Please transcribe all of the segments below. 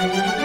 ¿Qué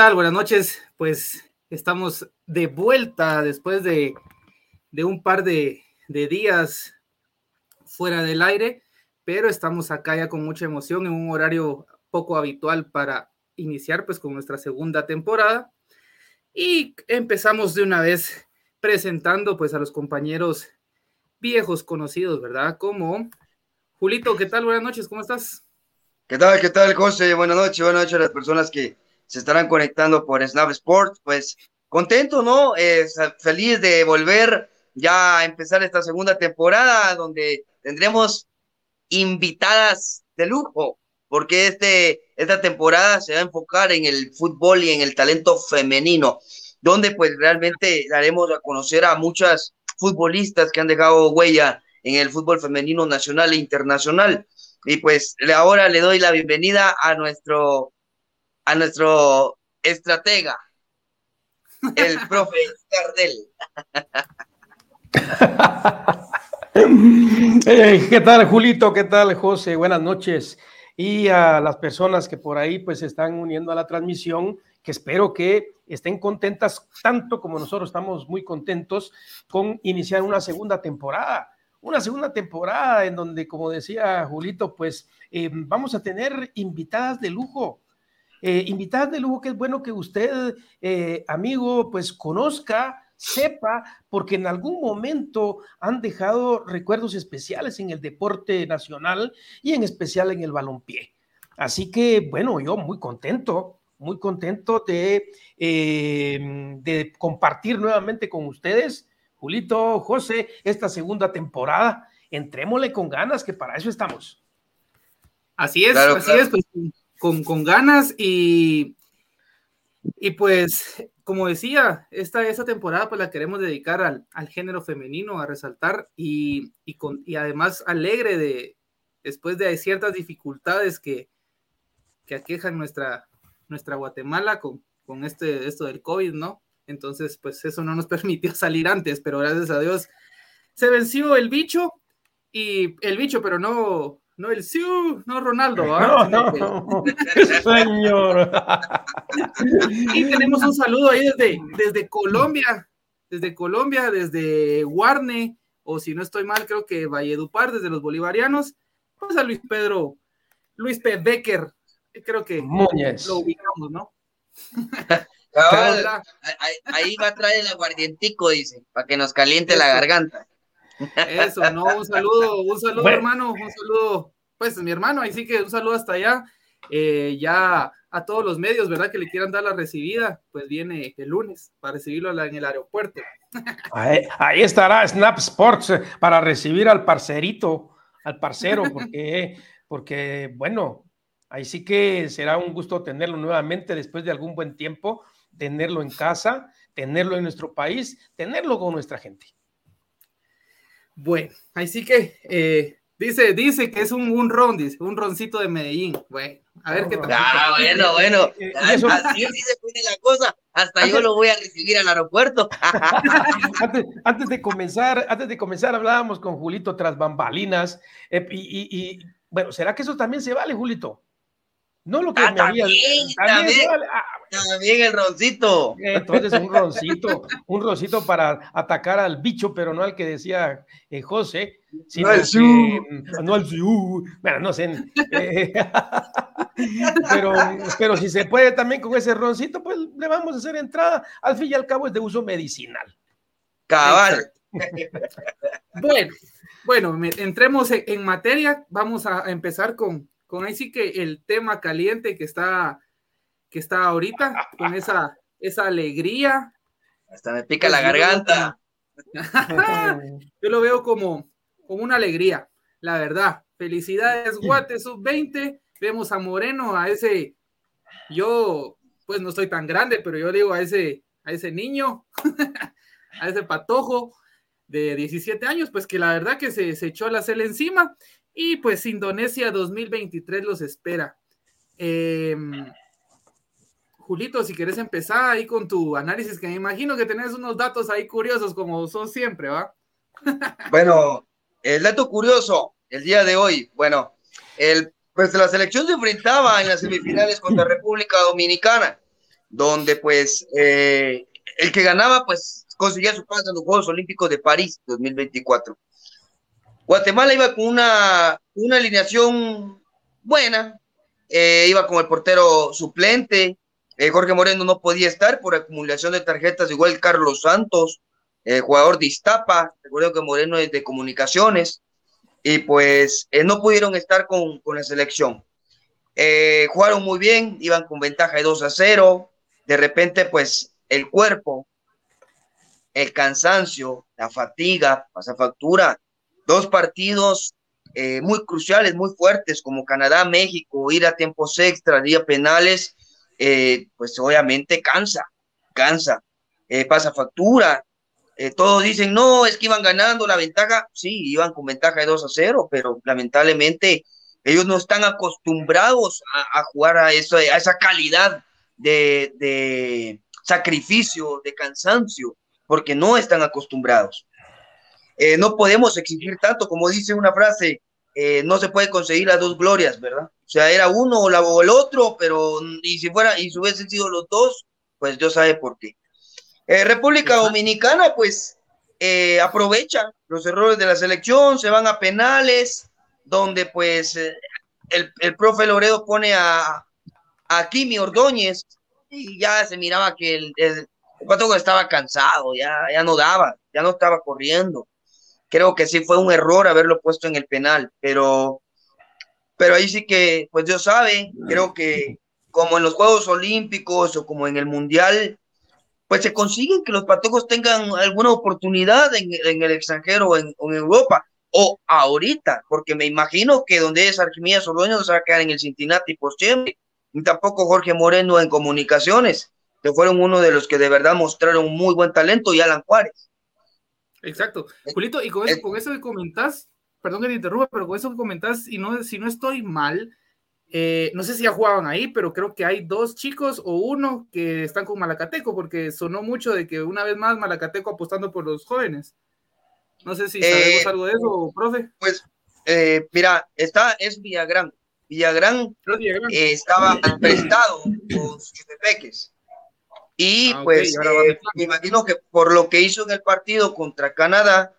Buenas noches. Pues estamos de vuelta después de, un par de, días fuera del aire, pero estamos acá ya con mucha emoción en un horario poco habitual para iniciar pues con nuestra segunda temporada. Y empezamos de una vez presentando pues a los compañeros viejos conocidos, ¿verdad? Como Julito, ¿qué tal? Buenas noches, ¿cómo estás? ¿Qué tal? ¿Qué tal, José? Buenas noches, buenas noches a las personas que se estarán conectando por Snap Sports, pues contento, ¿no? feliz de volver ya a empezar esta segunda temporada donde tendremos invitadas de lujo, porque este, esta temporada se va a enfocar en el fútbol y en el talento femenino, donde pues realmente daremos a conocer a muchas futbolistas que han dejado huella en el fútbol femenino nacional e internacional. Y pues ahora le doy la bienvenida a nuestro a nuestro estratega, el profe eh, ¿Qué tal, Julito? ¿Qué tal, José? Buenas noches. Y a las personas que por ahí pues se están uniendo a la transmisión, que espero que estén contentas tanto como nosotros estamos muy contentos con iniciar una segunda temporada. Una segunda temporada en donde, como decía Julito, pues eh, vamos a tener invitadas de lujo eh, invitadas de lujo que es bueno que usted, eh, amigo, pues conozca, sepa, porque en algún momento han dejado recuerdos especiales en el deporte nacional y en especial en el balompié. Así que, bueno, yo muy contento, muy contento de, eh, de compartir nuevamente con ustedes, Julito, José, esta segunda temporada. Entrémosle con ganas, que para eso estamos. Así es, así es, pues con, ganas y, y pues, como decía, esta, esta temporada pues la queremos dedicar al, al género femenino, a resaltar y, y, con, y además alegre de, después de ciertas dificultades que, que aquejan nuestra, nuestra Guatemala con, con este, esto del COVID, ¿no? Entonces, pues eso no nos permitió salir antes, pero gracias a Dios se venció el bicho y el bicho, pero no, no el Siu, no Ronaldo. ¿ah? No, no. Señor. y tenemos un saludo ahí desde, desde Colombia, desde Colombia, desde Guarne, o si no estoy mal, creo que Valledupar, desde los bolivarianos. Vamos a Luis Pedro, Luis P. Becker, creo que lo ubicamos, ¿no? ahí, va a traer el aguardientico, dice, para que nos caliente la garganta. Eso, no, un saludo, un saludo, hermano, un saludo, pues mi hermano, ahí sí que un saludo hasta allá. Eh, ya a todos los medios, ¿verdad? Que le quieran dar la recibida, pues viene el lunes para recibirlo en el aeropuerto. Ahí, estará Snap Sports eh, para recibir al parcerito, al parcero, porque, porque, bueno, ahí sí que será un gusto tenerlo nuevamente después de algún buen tiempo, tenerlo en casa, tenerlo en nuestro país, tenerlo con nuestra gente. Bueno, así que eh, dice, dice que es un, un ron, dice, un roncito de Medellín. Bueno, a ver qué tal. Ah, bueno, bueno. Eh, así se pone la cosa. Hasta yo lo voy a recibir al aeropuerto. antes, de comenzar, antes de comenzar, hablábamos con Julito tras bambalinas. Eh, y, bueno, ¿será que eso también se vale, Julito? No lo que ah, me había. También, ah, también, el roncito. Entonces, un roncito, un roncito para atacar al bicho, pero no al que decía eh, José. Sino no al su. No al su. Bueno, no sé. Eh, pero, pero si se puede también con ese roncito, pues le vamos a hacer entrada. Al fin y al cabo es de uso medicinal. Cabal. bueno, bueno, entremos en materia. Vamos a empezar con con ahí sí que el tema caliente que está, que está ahorita, con esa, esa alegría. Hasta me pica la pues garganta. Yo lo veo como, como una alegría, la verdad. Felicidades, Guate, sub-20. Vemos a Moreno, a ese, yo pues no soy tan grande, pero yo digo a ese, a ese niño, a ese patojo de 17 años, pues que la verdad que se, se echó la cel encima y pues Indonesia 2023 los espera. Em, Julito, si quieres empezar ahí con tu análisis, que me imagino que tenés unos datos ahí curiosos como son siempre, ¿va? bueno, el dato curioso, el día de hoy, bueno, el, pues la selección se enfrentaba en las semifinales contra República Dominicana, donde pues eh, el que ganaba pues conseguía su pase en los Juegos Olímpicos de París 2024. Guatemala iba con una, una alineación buena, eh, iba con el portero suplente, eh, Jorge Moreno no podía estar por acumulación de tarjetas, igual Carlos Santos, eh, jugador de Iztapa, recuerdo que Moreno es de comunicaciones, y pues no pudieron estar con, con la selección. jugaron muy bien, iban con ventaja de 2 a 0, de repente pues el cuerpo el cansancio, la fatiga, pasa factura. Dos partidos eh, muy cruciales, muy fuertes, como Canadá, México, ir a tiempos extra, día penales, eh, pues obviamente cansa, cansa, eh, pasa factura. todos dicen, no, es que iban ganando la ventaja. Sí, iban con ventaja de 2 a 0, pero lamentablemente ellos no están acostumbrados a, jugar a, eso, a esa calidad de, de sacrificio, de cansancio porque no están acostumbrados. Eh, no podemos exigir tanto, como dice una frase, eh, no se puede conseguir las dos glorias, ¿verdad? O sea, era uno o, la, o el otro, pero y si fuera, y si hubiesen sido los dos, pues Dios sabe por qué. Eh, República Dominicana, pues, aprovecha los errores de la selección, se van a penales, donde pues el, el profe Loredo pone a, a Kimi Ordóñez y ya se miraba que el, que estaba cansado, ya, ya no daba, ya no estaba corriendo. Creo que sí fue un error haberlo puesto en el penal, pero, pero ahí sí que, pues Dios sabe, creo que como en los Juegos Olímpicos o como en el Mundial, pues se consiguen que los patojos tengan alguna oportunidad en, el extranjero o en, Europa, o ahorita, porque me imagino que donde es Arquimías Ordóñez se va a quedar en el Cincinnati por siempre, y tampoco Jorge Moreno en comunicaciones que fueron uno de los que de verdad mostraron muy buen talento, y Alan Juárez. Exacto. Julito, y con eso, con eso que comentás, perdón que te interrumpa, pero con eso que comentás, y no, si no estoy mal, eh, no sé si ya jugaban ahí, pero creo que hay dos chicos o uno que están con Malacateco, porque sonó mucho de que una vez más Malacateco apostando por los jóvenes. No sé si sabemos eh, algo de eso, profe. Pues, eh, mira, está, es Villagrán. Villagrán, estaba prestado con sus peques. Y ah, pues eh, me imagino que por lo que hizo en el partido contra Canadá,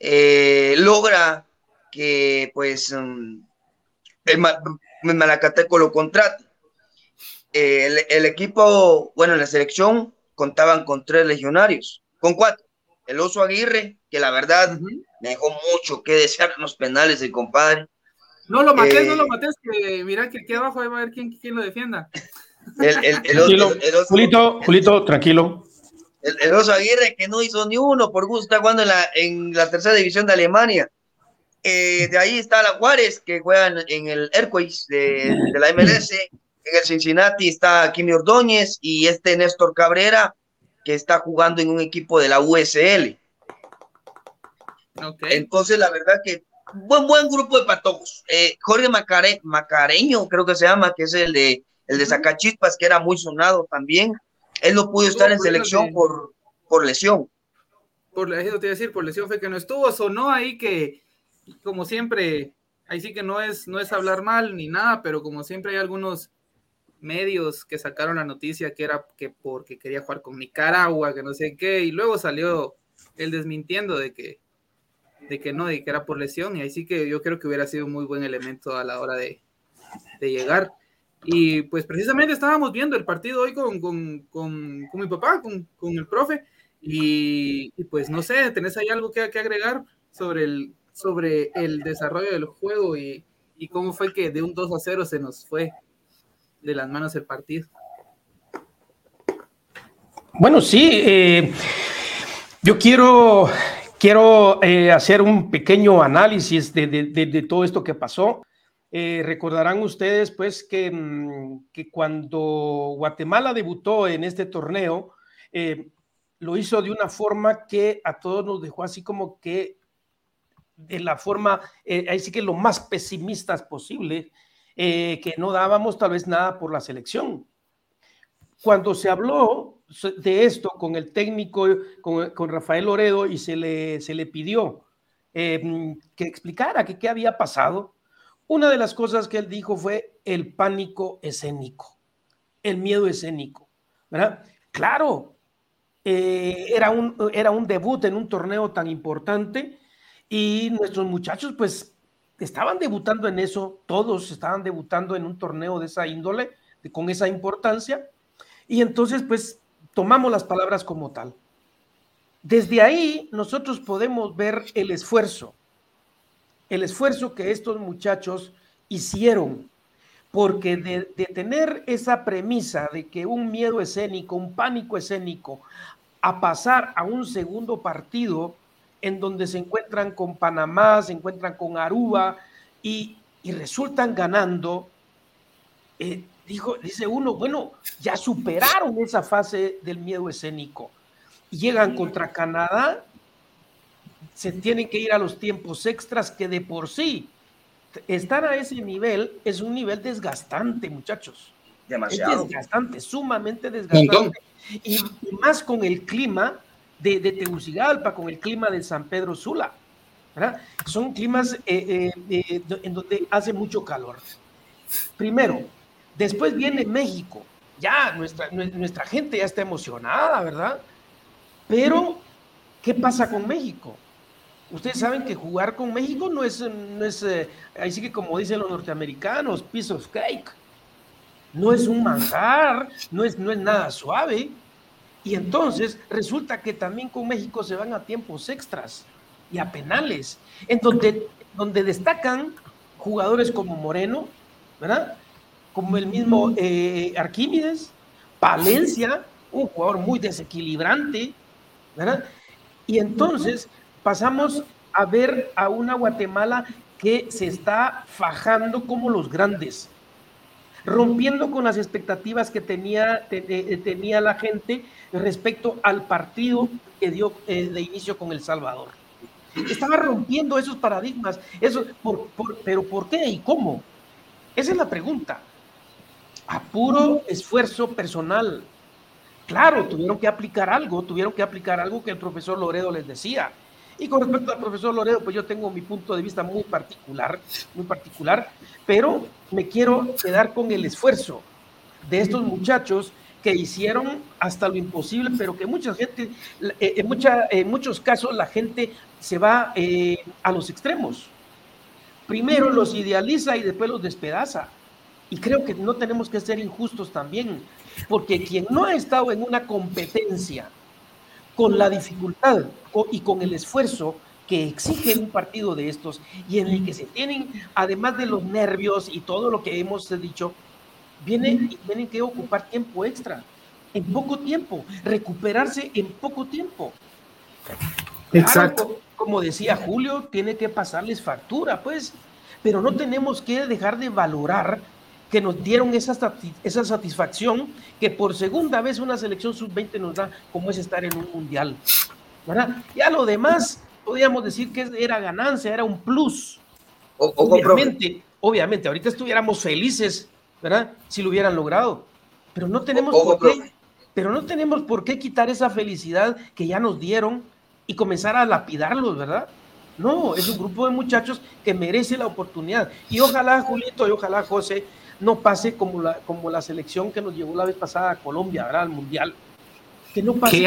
eh, logra que pues mm, el, Malacateco lo contrate. el, equipo, bueno, en la selección contaban con tres legionarios, con cuatro. El Oso Aguirre, que la verdad me dejó mucho que desear en los penales el compadre. No lo mates, no lo eh, mates, que mira que aquí abajo va a ver quién, quién lo defienda. El, el, el, Julito, Julito, tranquilo. El, oso Aguirre que no hizo ni uno por gusto, está jugando en la, en la tercera división de Alemania. Eh, de ahí está la Juárez, que juegan en el Airways de, de, la MLS. En el Cincinnati está Kimi Ordóñez y este Néstor Cabrera, que está jugando en un equipo de la USL. Okay. Entonces, la verdad que buen, buen grupo de patojos. Eh, Jorge Macare, Macareño, creo que se llama, que es el de el de Sacachispas, que era muy sonado también, él no pudo estar en selección por, por lesión. Por, eso te iba a decir, por lesión fue que no estuvo, sonó ahí que, como siempre, ahí sí que no es, no es hablar mal ni nada, pero como siempre hay algunos medios que sacaron la noticia que era que porque quería jugar con Nicaragua, que no sé qué, y luego salió él desmintiendo de que, de que no, de que era por lesión, y ahí sí que yo creo que hubiera sido un muy buen elemento a la hora de, de llegar. Y pues precisamente estábamos viendo el partido hoy con, con, con, mi papá, con, el profe, y, pues no sé, ¿tenés ahí algo que, que, agregar sobre el, sobre el desarrollo del juego y, y cómo fue que de un 2 a 0 se nos fue de las manos el partido. Bueno, sí, eh, yo quiero, quiero eh, hacer un pequeño análisis de, todo esto que pasó. Eh, recordarán ustedes, pues, que, mm, que, cuando Guatemala debutó en este torneo, lo hizo de una forma que a todos nos dejó así como que de la forma, ahí sí que lo más pesimistas posible, que no dábamos tal vez nada por la selección. Cuando se habló de esto con el técnico, con, Rafael Loredo, y se le, se le pidió em, que explicara qué había pasado. Una de las cosas que él dijo fue el pánico escénico, el miedo escénico. ¿verdad? Claro, eh, era, un, era un debut en un torneo tan importante y nuestros muchachos pues estaban debutando en eso, todos estaban debutando en un torneo de esa índole, con esa importancia. Y entonces pues tomamos las palabras como tal. Desde ahí nosotros podemos ver el esfuerzo, el esfuerzo que estos muchachos hicieron, porque de, tener esa premisa de que un miedo escénico, un pánico escénico, a pasar a un segundo partido en donde se encuentran con Panamá, se encuentran con Aruba y, resultan ganando, eh, dijo, dice uno, bueno, ya superaron esa fase del miedo escénico. Llegan contra Canadá, se tienen que ir a los tiempos extras que de por sí estar a ese nivel es un nivel desgastante, muchachos. Demasiado. Es desgastante, sumamente desgastante. Y, más con el clima de, de, Tegucigalpa, con el clima de San Pedro Sula. Son climas eh, eh, en donde hace mucho calor. Primero, Después viene México. Ya, nuestra, nuestra gente ya está emocionada, ¿verdad? Pero, ¿qué pasa con México? Ustedes saben que jugar con México no es, no es eh, que como dicen los norteamericanos, piece of cake. No es un manjar, no es, no es nada suave. Y entonces resulta que también con México se van a tiempos extras y a penales, en donde, donde destacan jugadores como Moreno, ¿verdad? como el mismo eh, Arquímedes, Palencia, un jugador muy desequilibrante, ¿verdad? Y entonces pasamos a ver a una Guatemala que se está fajando como los grandes, rompiendo con las expectativas que tenía, eh, tenía la gente respecto al partido que dio eh, de inicio con El Salvador. Estaba rompiendo esos paradigmas, eso, pero ¿por qué y cómo? Esa es la pregunta a puro esfuerzo personal. Claro, tuvieron que aplicar algo, tuvieron que aplicar algo que el profesor Loredo les decía. Y con respecto al profesor Loredo, pues yo tengo mi punto de vista muy particular, muy particular, pero me quiero quedar con el esfuerzo de estos muchachos que hicieron hasta lo imposible, pero que mucha gente, eh, en, mucha, en muchos casos la gente se va eh, a los extremos. Primero los idealiza y después los despedaza. Y creo que no tenemos que ser injustos también, porque quien no ha estado en una competencia con la dificultad y con el esfuerzo que exige un partido de estos y en el que se tienen, además de los nervios y todo lo que hemos dicho, vienen, tienen que ocupar tiempo extra, en poco tiempo, recuperarse en poco tiempo. Exacto. como decía Julio, tiene que pasarles factura, pues, pero no tenemos que dejar de valorar que nos dieron esa, esa satisfacción que por segunda vez una selección sub-20 nos da, como es estar en un mundial. ¿verdad? Ya lo demás, podríamos decir que era ganancia, era un plus. obviamente, obviamente, ahorita estuviéramos felices, ¿verdad? Si lo hubieran logrado. Pero no tenemos por qué, pero no tenemos por qué quitar esa felicidad que ya nos dieron y comenzar a lapidarlos, ¿verdad? No, es un grupo de muchachos que merece la oportunidad. Y ojalá, Julito, y ojalá, José, no pase como la, como la selección que nos llevó la vez pasada a Colombia, ¿verdad? Al Mundial. Que no pase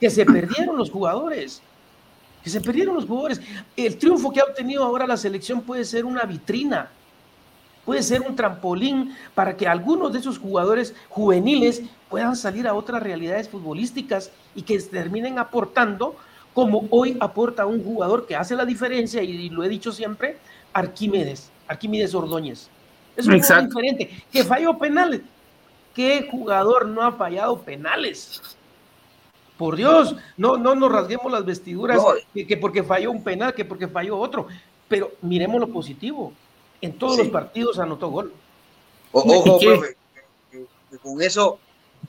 que, Se, perdieron los jugadores. Que se perdieron los jugadores. El triunfo que ha obtenido ahora la selección puede ser una vitrina, puede ser un trampolín para que algunos de esos jugadores juveniles puedan salir a otras realidades futbolísticas y que terminen aportando como hoy aporta un jugador que hace la diferencia, y lo he dicho siempre, Arquímedes Arquímedes Ordóñez. Es un jugador diferente, que falló penales. ¿Qué jugador no ha fallado penales? Por Dios, no, no nos rasguemos las vestiduras que, porque falló un penal, que porque falló otro. Pero miremos lo positivo. En todos los partidos anotó gol. ojo, profe, con eso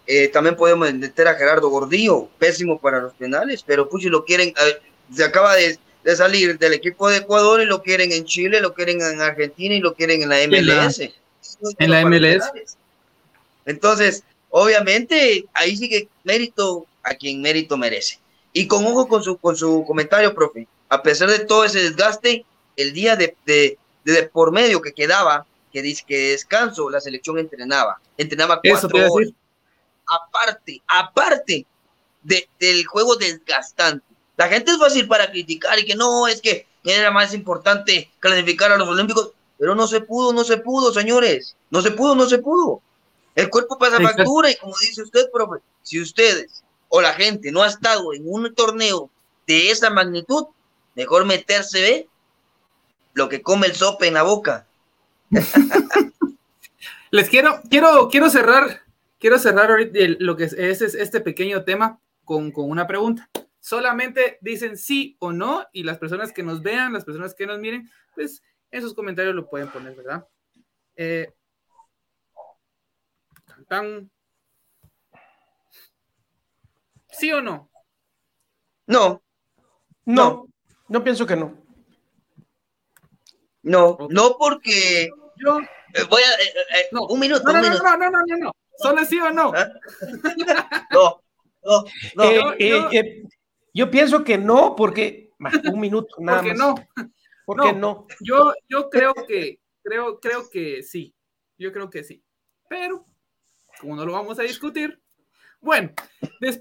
eh, también podemos meter a Gerardo Gordillo, pésimo para los penales, pero pues si lo quieren, eh, se acaba de, salir del equipo de Ecuador y lo quieren en Chile, lo quieren en Argentina y lo quieren en la MLS. En la, MLS. Entonces, obviamente, ahí sigue mérito a quien mérito merece. Y con ojo con su, con su comentario, profe, a pesar de todo ese desgaste, el día de, de, por medio que quedaba, que dice que descanso, la selección entrenaba, entrenaba cuatro horas. Aparte, aparte de, del juego desgastante. La gente es fácil para criticar y que no, es que era más importante clasificar a los Olímpicos, pero no se pudo, no se pudo, señores. No se pudo, no se pudo. El cuerpo pasa factura y como dice usted, profe, si ustedes o la gente no ha estado en un torneo de esa magnitud, mejor meterse, ¿ve? Lo que come el sope en la boca. Les quiero, quiero, quiero cerrar, quiero cerrar ahorita lo que es, este pequeño tema con, con una pregunta. Solamente dicen sí o no, y las personas que nos vean, las personas que nos miren, pues en sus comentarios lo pueden poner, ¿verdad? Eh, ¿Sí o no? No. No. No, pienso que no. No, no porque yo eh, voy a eh, eh, no. un minuto. No, no, no, no, no, no, no, no. Solo sí o no. ¿Ah? No, no, no. yo pienso que no, porque un minuto nada porque más. no. ¿Por no? Yo, yo creo que, creo, creo que sí. Yo creo que sí. Pero, como no lo vamos a discutir, bueno,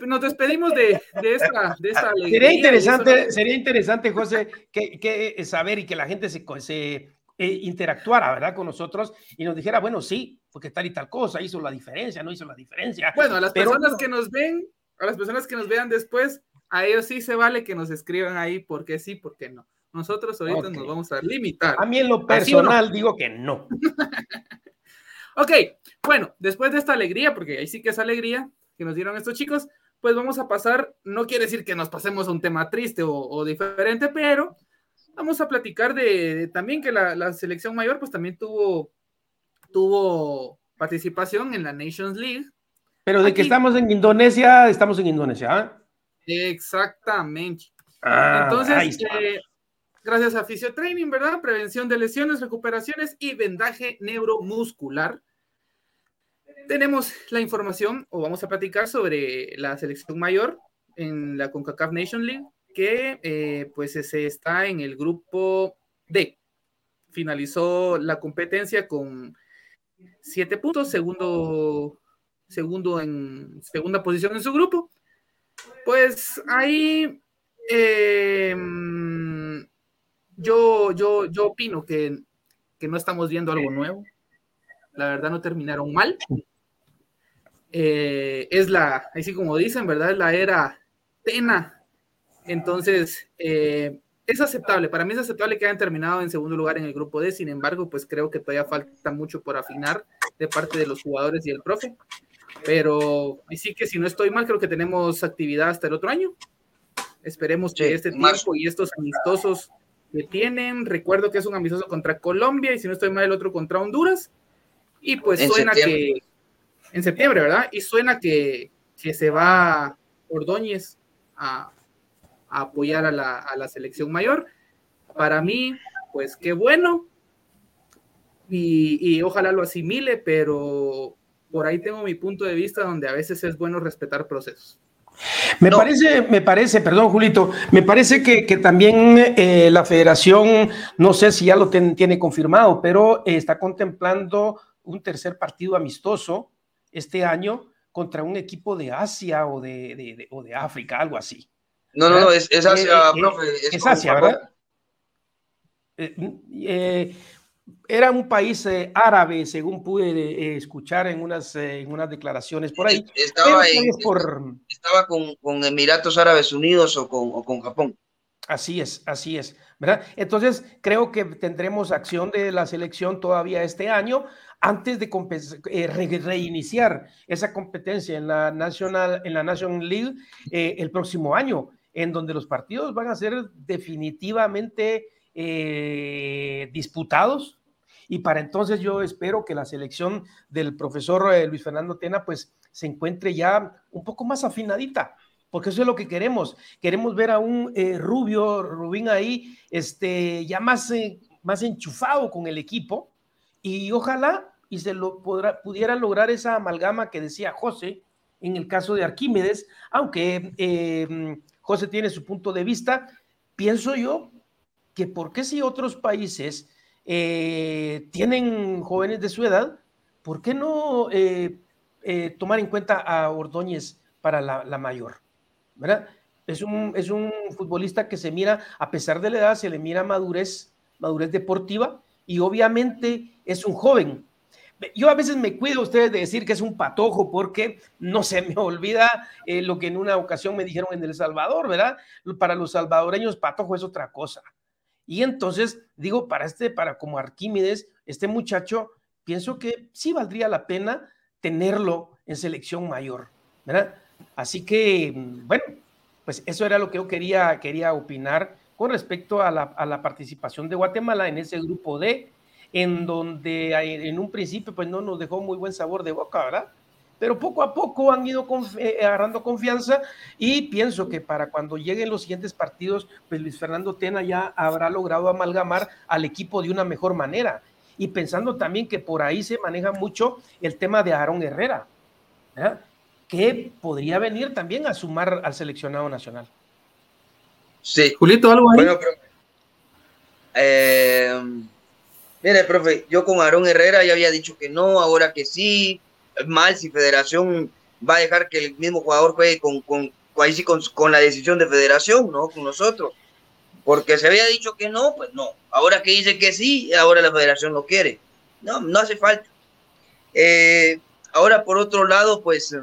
nos despedimos de, esta, de esta Sería interesante, sería interesante, José, que, eh, saber y que la gente se, se eh, interactuara, ¿verdad? Con nosotros y nos dijera, bueno, sí, porque tal y tal cosa hizo la diferencia, no hizo la diferencia. Bueno, a las personas que nos ven, a las personas que nos vean después, a ellos sí se vale que nos escriban ahí porque sí, porque no. Nosotros ahorita nos vamos a limitar. A mí en lo personal digo que no. ok, bueno, después de esta alegría, porque ahí sí que es alegría, que nos dieron estos chicos, pues vamos a pasar, no quiere decir que nos pasemos a un tema triste o, diferente, pero vamos a platicar de, también que la, selección mayor pues también tuvo, tuvo participación en la Nations League. Pero de que estamos en Indonesia, estamos en Indonesia. ¿ah? Exactamente. Ah, Entonces, eh, gracias a Fisiotraining, ¿verdad? Prevención de lesiones, recuperaciones y vendaje neuromuscular tenemos la información o vamos a platicar sobre la selección mayor en la CONCACAF Nation League, que eh, pues se está en el grupo D. Finalizó la competencia con siete puntos, segundo, segundo en segunda posición en su grupo. Pues ahí em, yo, yo, yo opino que, que no estamos viendo algo nuevo. La verdad no terminaron mal. Eh, es la, así como dicen, ¿verdad? Es la era Tena. Entonces, eh, es aceptable, para mí es aceptable que hayan terminado en segundo lugar en el grupo D, sin embargo, pues creo que todavía falta mucho por afinar de parte de los jugadores y el profe. Pero sí que si no estoy mal, creo que tenemos actividad hasta el otro año. Esperemos que este tiempo y estos amistosos que tienen, recuerdo que es un amistoso contra Colombia y si no estoy mal el otro contra Honduras. Y pues suena que en septiembre, ¿verdad? Y suena que, se va Ordóñez a, apoyar a la, selección mayor. Para mí, pues qué bueno. Y, ojalá lo asimile, pero por ahí tengo mi punto de vista donde a veces es bueno respetar procesos. Me parece, me parece, perdón, Julito, me parece que, también eh, la federación, no sé si ya lo tiene confirmado, pero está contemplando un tercer partido amistoso este año contra un equipo de Asia o de, o de África, algo así. No, no, no, es, Asia, eh, eh, profe. Es, Asia, ¿verdad? Eh, era un país árabe, según pude escuchar en unas, en unas declaraciones por ahí. Estaba, estaba con, con, Emiratos Árabes Unidos o con, o con Japón. Así es, así es. ¿verdad? Entonces, creo que tendremos acción de la selección todavía este año antes de eh, reiniciar esa competencia en la National, en la National League eh, el próximo año, en donde los partidos van a ser definitivamente eh, disputados. Y para entonces yo espero que la selección del profesor Luis Fernando Tena pues se encuentre ya un poco más afinadita, porque eso es lo que queremos. Queremos ver a un Rubio, Rubín ahí, este, ya más, más enchufado con el equipo, y ojalá y se lo podrá, pudiera lograr esa amalgama que decía José en el caso de Arquímedes, aunque eh, José tiene su punto de vista, pienso yo que por qué si otros países eh, tienen jóvenes de su edad, ¿por qué no eh, tomar en cuenta a Ordóñez para la, mayor? ¿verdad? Es un, es un futbolista que se mira, a pesar de la edad, se le mira madurez, madurez deportiva, y obviamente es un joven. Yo a veces me cuido ustedes de decir que es un patojo porque no se me olvida eh, lo que en una ocasión me dijeron en El Salvador, ¿verdad? Para los salvadoreños patojo es otra cosa. Y entonces digo, para este, para como Arquímedes, este muchacho, pienso que sí valdría la pena tenerlo en selección mayor, ¿verdad? Así que, bueno, pues eso era lo que yo quería, quería opinar con respecto a la, a la participación de Guatemala en ese grupo D, en donde en un principio pues no nos dejó muy buen sabor de boca, ¿verdad? Pero poco a poco han ido eh, agarrando confianza y pienso que para cuando lleguen los siguientes partidos, pues Luis Fernando Tena ya habrá logrado amalgamar al equipo de una mejor manera. Y pensando también que por ahí se maneja mucho el tema de Aarón Herrera, ¿verdad? que podría venir también a sumar al seleccionado nacional. Sí. Julito, algo ahí. Bueno, pero, eh, mire, profe, yo con Aarón Herrera ya había dicho que no, ahora que sí. Mal si Federación va a dejar que el mismo jugador juegue con, con, con, con la decisión de Federación, ¿no? Con nosotros. Porque se había dicho que no, pues no. Ahora que dice que sí, ahora la Federación lo quiere. No, no hace falta. Eh, ahora, por otro lado, pues,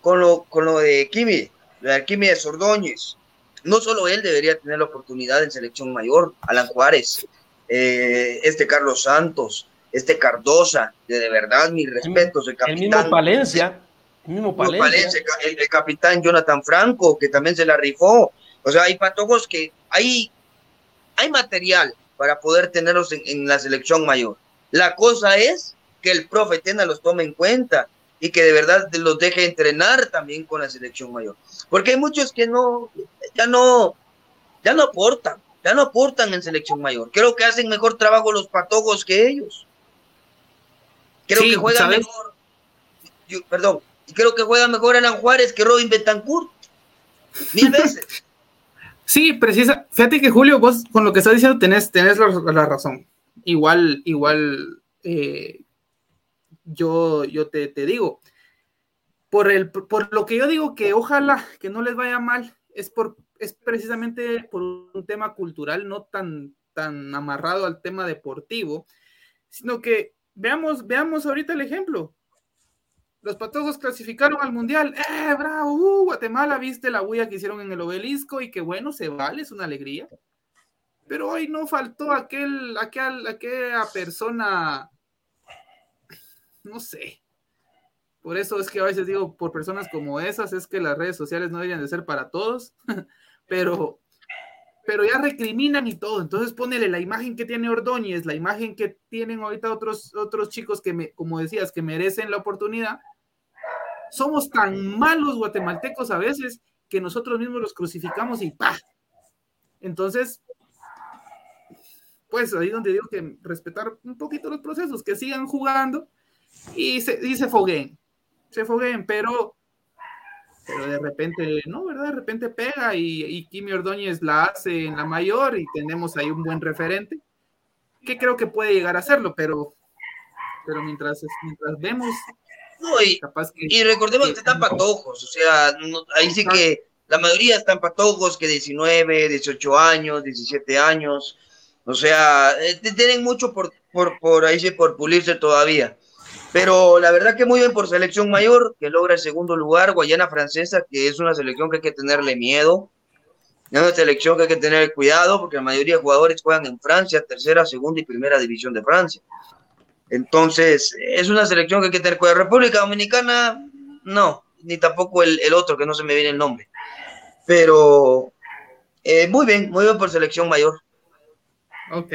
con lo, con lo de Kimi, de Kimi de Sordóñez no solo él debería tener la oportunidad en selección mayor, Alan Juárez, eh, este Carlos Santos, este Cardosa, de, verdad mis respetos, el capitán. El mismo Palencia, el mismo Palencia. el, capitán Jonathan Franco, que también se la rifó. O sea, hay patojos que hay, hay material para poder tenerlos en, la selección mayor. La cosa es que el profe Tena los tome en cuenta y que de verdad los deje entrenar también con la selección mayor. Porque hay muchos que no, ya no, ya no aportan, ya no aportan en selección mayor. Creo que hacen mejor trabajo los patojos que ellos. Creo que juegan mejor, perdón, creo que juega mejor Alan Juárez que Robin Betancourt. Mil veces. Sí, precisa. Fíjate que Julio, vos con lo que estás diciendo tenés, tenés la, razón. Igual, igual, eh, yo, yo te, te digo, por, el, por lo que yo digo que ojalá que no les vaya mal, es, por, es precisamente por un tema cultural, no tan, tan amarrado al tema deportivo, sino que veamos, veamos ahorita el ejemplo. Los patojos clasificaron al mundial. ¡Eh, bravo! Uh, Guatemala, viste la huella que hicieron en el obelisco y que bueno, se vale, es una alegría. Pero hoy no faltó aquel, aquel, aquella persona, no sé, por eso es que a veces digo, por personas como esas, es que las redes sociales no deberían de ser para todos, pero, pero ya recriminan y todo. Entonces ponele la imagen que tiene Ordóñez, la imagen que tienen ahorita otros, otros chicos que, me, como decías, que merecen la oportunidad. Somos tan malos guatemaltecos a veces que nosotros mismos los crucificamos y ¡pah! Entonces, pues ahí donde digo que respetar un poquito los procesos, que sigan jugando y se, y se fogueen se fogueen, pero, pero de repente, no, ¿verdad? De repente pega y, y Kimi Ordóñez la hace en la mayor y tenemos ahí un buen referente, que creo que puede llegar a hacerlo, pero, pero mientras, mientras vemos... y, recordemos que, están patojos, o sea, ahí sí que la mayoría están patojos que 19, 18 años, 17 años, o sea, eh, tienen mucho por, por, por ahí sí, por pulirse todavía. Pero la verdad que muy bien por selección mayor, que logra el segundo lugar, Guayana Francesa, que es una selección que hay que tenerle miedo. Es una selección que hay que tener cuidado porque la mayoría de jugadores juegan en Francia, tercera, segunda y primera división de Francia. Entonces, es una selección que hay que tener cuidado. República Dominicana, no, ni tampoco el, otro, que no se me viene el nombre. Pero eh, muy bien, muy bien por selección mayor. Ok.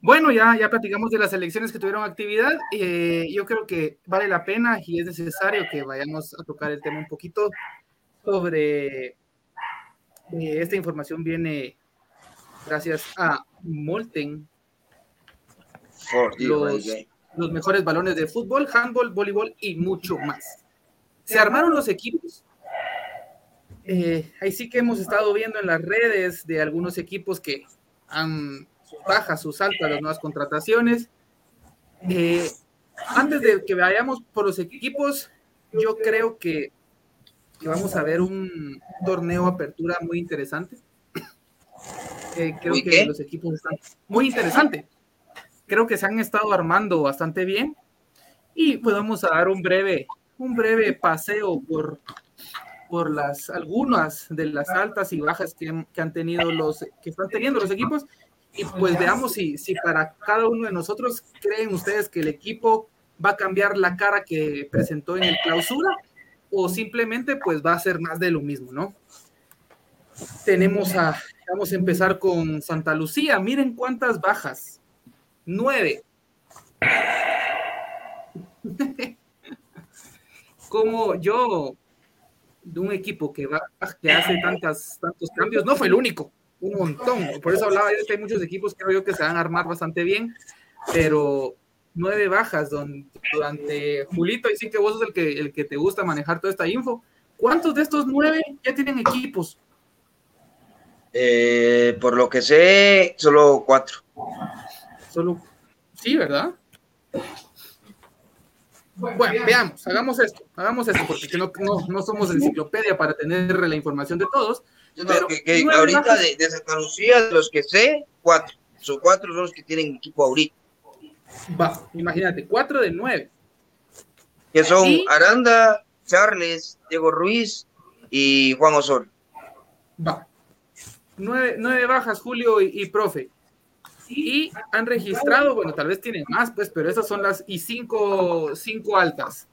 Bueno, ya, ya platicamos de las elecciones que tuvieron actividad. Eh, yo creo que vale la pena y es necesario que vayamos a tocar el tema un poquito sobre eh, esta información viene gracias a Molten, los, los, mejores balones de fútbol, handball, voleibol y mucho más. Se armaron los equipos. Eh, ahí sí que hemos estado viendo en las redes de algunos equipos que han bajas, sus altas, las nuevas contrataciones. Eh, antes de que vayamos por los equipos, yo creo que, vamos a ver un torneo apertura muy interesante. Eh, creo que los equipos están muy interesante. Creo que se han estado armando bastante bien y pues vamos a dar un breve, un breve paseo por, por las algunas de las altas y bajas que, que han tenido los que están teniendo los equipos y pues veamos si, si para cada uno de nosotros creen ustedes que el equipo va a cambiar la cara que presentó en el clausura o simplemente pues va a ser más de lo mismo, ¿no? Tenemos a, vamos a empezar con Santa Lucía, miren cuántas bajas, nueve. Como yo, de un equipo que, va, que hace tantas, tantos cambios, no fue el único, un montón. Por eso hablaba yo que hay muchos equipos que creo yo que se van a armar bastante bien, pero nueve bajas durante Julito, y sí que vos sos el que, el que te gusta manejar toda esta info. ¿Cuántos de estos nueve ya tienen equipos? Eh, por lo que sé, solo cuatro. Solo, sí, ¿verdad? Bueno, veamos, hagamos esto, hagamos esto, porque no, no, no somos enciclopedia para tener la información de todos, que, ahorita de, de, Santa Lucía, de los que sé, cuatro. Son cuatro son los que tienen equipo ahorita. Va, imagínate, cuatro de nueve. Que son Aranda, Charles, Diego Ruiz y Juan Osor. Va. Nueve, nueve bajas, Julio y, profe. Y han registrado, bueno, tal vez tienen más, pues, pero esas son las y cinco, cinco altas.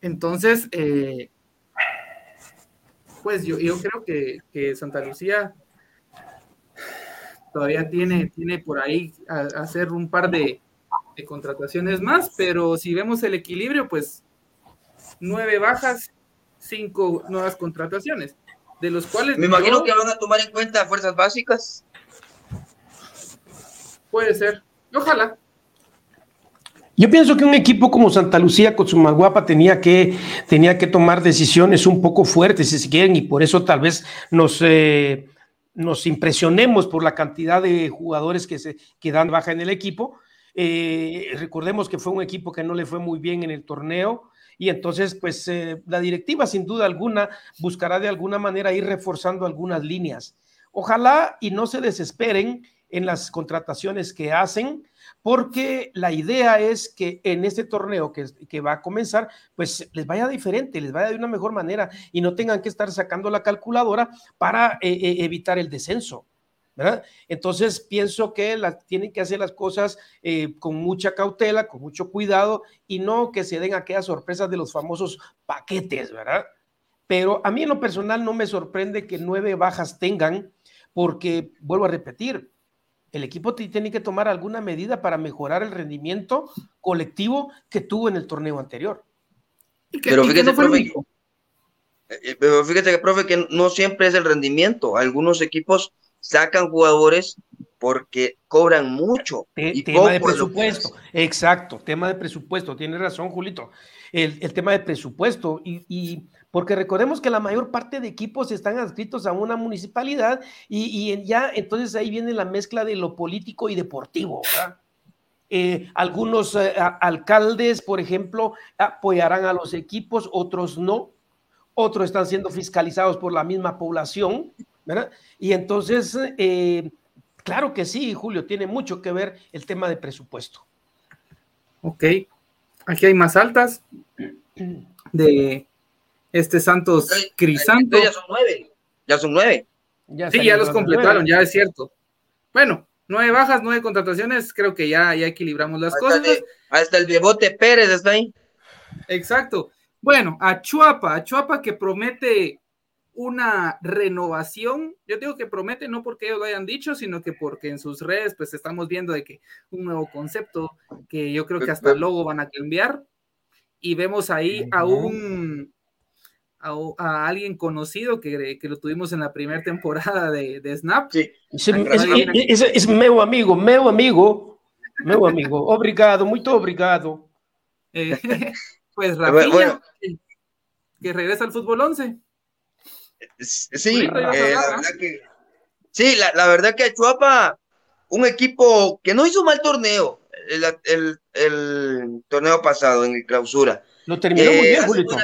Entonces, eh, pues yo, yo creo que, Santa Lucía todavía tiene, tiene por ahí a, hacer un par de, contrataciones más, pero si vemos el equilibrio, pues nueve bajas, cinco nuevas contrataciones, de los cuales... Me imagino que van a tomar en cuenta fuerzas básicas. Puede ser, ojalá. Yo pienso que un equipo como Santa Lucía con su Maguapa tenía que, tenía que tomar decisiones un poco fuertes, si quieren, y por eso tal vez nos, eh, nos impresionemos por la cantidad de jugadores que, se, que dan baja en el equipo. Eh, recordemos que fue un equipo que no le fue muy bien en el torneo, y entonces, pues eh, la directiva sin duda alguna buscará de alguna manera ir reforzando algunas líneas. Ojalá y no se desesperen en las contrataciones que hacen, porque la idea es que en este torneo que, va a comenzar, pues les vaya diferente, les vaya de una mejor manera y no tengan que estar sacando la calculadora para eh, eh, evitar el descenso. ¿verdad? Entonces pienso que tienen que hacer las cosas eh, con mucha cautela, con mucho cuidado y no que se den aquellas sorpresas de los famosos paquetes, ¿verdad? Pero a mí en lo personal no me sorprende que nueve bajas tengan, porque vuelvo a repetir, el equipo tiene que tomar alguna medida para mejorar el rendimiento colectivo que tuvo en el torneo anterior. pero, fíjate, profe, eh, pero fíjate que, profe, que no siempre es el rendimiento. Algunos equipos sacan jugadores porque cobran mucho. y tema de presupuesto, exacto, tema de presupuesto, tiene razón, Julito. El, tema de presupuesto y porque recordemos que la mayor parte de equipos están adscritos a una municipalidad y, ya entonces ahí viene la mezcla de lo político y deportivo. Eh, algunos eh, alcaldes, por ejemplo, apoyarán a los equipos, otros no, otros están siendo fiscalizados por la misma población, ¿verdad? Y entonces, eh, claro que sí, Julio, tiene mucho que ver el tema de presupuesto. Ok, aquí hay más altas de este Santos Crisanto. Ya son nueve. ya son nueve. sí, ya los completaron, ya es cierto. Bueno, nueve bajas, nueve contrataciones, creo que ya, ya equilibramos las cosas. hasta el Bebote Pérez está ahí. Exacto. Bueno, a Chuapa, a Chuapa que promete una renovación. Yo digo que promete no porque ellos lo hayan dicho, sino que porque en sus redes pues estamos viendo de que un nuevo concepto que yo creo que hasta el logo van a cambiar y vemos ahí a un a, alguien conocido que, que, lo tuvimos en la primera temporada de, de Snap. Sí. Es, es, meu amigo, meu amigo, meu amigo. Obrigado, muito obrigado. Eh, pues Rafinha, que, regresa al fútbol 11. Sí, eh, la verdad que, sí, la, la verdad que Chuapa, un equipo que no hizo mal torneo, el, el, el torneo pasado en el clausura. Lo terminó muy bien, Julito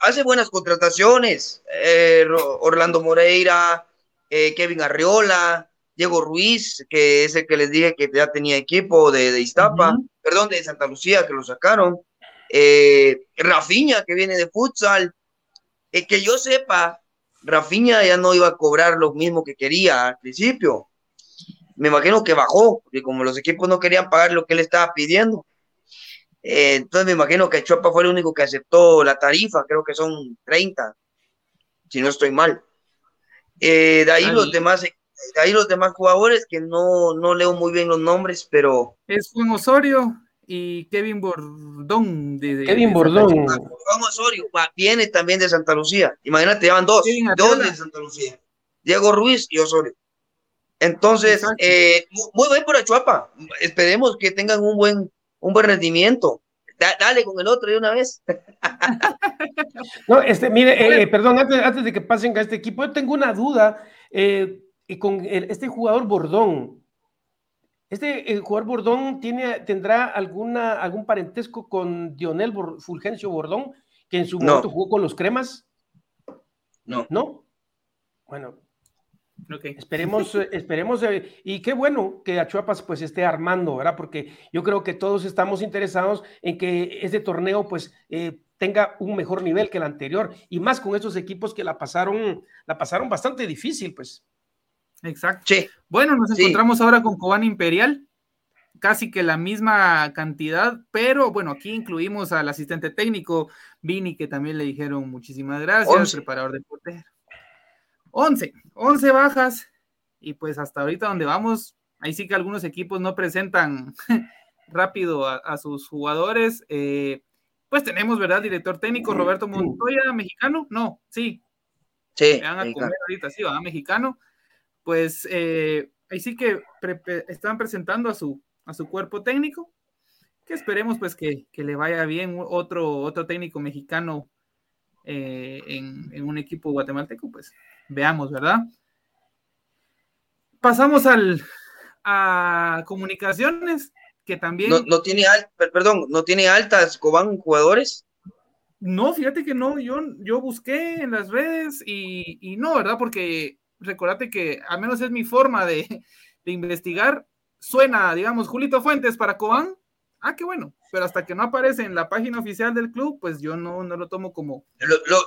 hace buenas contrataciones. Eh, Orlando Moreira, eh, Kevin Arriola, Diego Ruiz, que es el que les dije que ya tenía equipo de, de Iztapa, perdón, de Santa Lucía, que lo sacaron. Eh, Rafiña, que viene de futsal. que yo sepa, Rafiña ya no iba a cobrar lo mismo que quería al principio. Me imagino que bajó, porque como los equipos no querían pagar lo que él estaba pidiendo, eh, entonces me imagino que Chopa fue el único que aceptó la tarifa, creo que son 30, si no estoy mal. Eh, de ahí los demás, de ahí los demás jugadores que no, no leo muy bien los nombres, pero. Es Juan Osorio y Kevin Bordón. De, Kevin Bordón. Juan Osorio viene también de Santa Lucía. Imagínate, llevan dos, dos de Santa Lucía. Diego Ruiz y Osorio. Entonces, eh, muy bien por Chuapa. Esperemos que tengan un buen un buen rendimiento. dale con el otro de una vez. no, este, mire, eh, perdón, antes, de que pasen a este equipo, yo tengo una duda eh, con este jugador Bordón. ¿Este jugador Bordón tiene, tendrá alguna, algún parentesco con Dionel Fulgencio Bordón, que en su momento jugó con los cremas? No. ¿No? Bueno, Esperemos, eh, esperemos, eh, y qué bueno que Achuapas pues esté armando, ¿verdad? Porque yo creo que todos estamos interesados en que este torneo pues eh, tenga un mejor nivel que el anterior, y más con estos equipos que la pasaron, la pasaron bastante difícil, pues. Exacto. Sí. Bueno, nos encontramos ahora con Cobán Imperial, casi que la misma cantidad, pero bueno, aquí incluimos al asistente técnico, Vini, que también le dijeron muchísimas gracias, preparador de portero. 11, 11 bajas y pues hasta ahorita donde vamos, ahí sí que algunos equipos no presentan rápido a, sus jugadores. Eh, pues tenemos, ¿verdad? Director técnico Roberto Montoya, mexicano, no, sí. Sí. van a comer ahorita, sí, va, mexicano. Pues eh, ahí sí que están presentando a su, a su cuerpo técnico, que esperemos pues que, que le vaya bien otro, otro técnico mexicano eh, en, un equipo guatemalteco, pues veamos, ¿verdad? Pasamos al a comunicaciones, que también. No, tiene perdón, no tiene altas Cobán jugadores. No, fíjate que no, yo, yo busqué en las redes y, no, ¿verdad? Porque recordate que al menos es mi forma de, de investigar. Suena, digamos, Julito Fuentes para Cobán, ah, qué bueno, pero hasta que no aparece en la página oficial del club, pues yo no, no lo tomo como...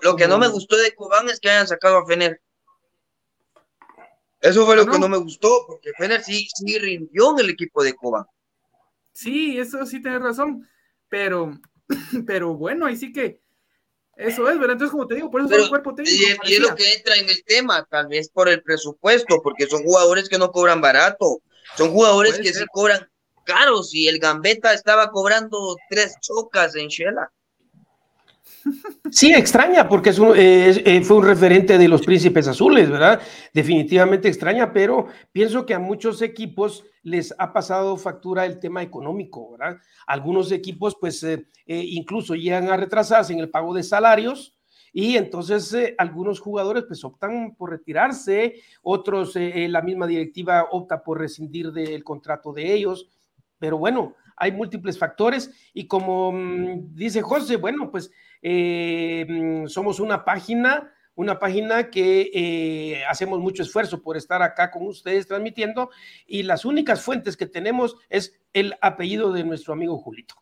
Lo, que no me gustó de Cobán es que hayan sacado a Fener. Eso fue lo que no me gustó, porque Fener sí, sí rindió en el equipo de Cobán. Sí, eso sí tienes razón, pero, pero bueno, ahí sí que eso es, ¿verdad? Entonces, como te digo, por eso es el cuerpo técnico. Y, es lo que entra en el tema, tal vez por el presupuesto, porque son jugadores que no cobran barato, son jugadores que sí cobran caros y el Gambetta estaba cobrando tres chocas en Shela. Sí, extraña, porque es eh, fue un referente de los príncipes azules, ¿verdad? Definitivamente extraña, pero pienso que a muchos equipos les ha pasado factura el tema económico, ¿verdad? Algunos equipos, pues, eh, eh, incluso llegan a retrasarse en el pago de salarios y entonces algunos jugadores, pues, optan por retirarse, otros, la misma directiva opta por rescindir del contrato de ellos pero bueno, hay múltiples factores y como mm, dice José, bueno, pues eh, mm, somos una página, una página que eh, hacemos mucho esfuerzo por estar acá con ustedes transmitiendo y las únicas fuentes que tenemos es el apellido de nuestro amigo Julito.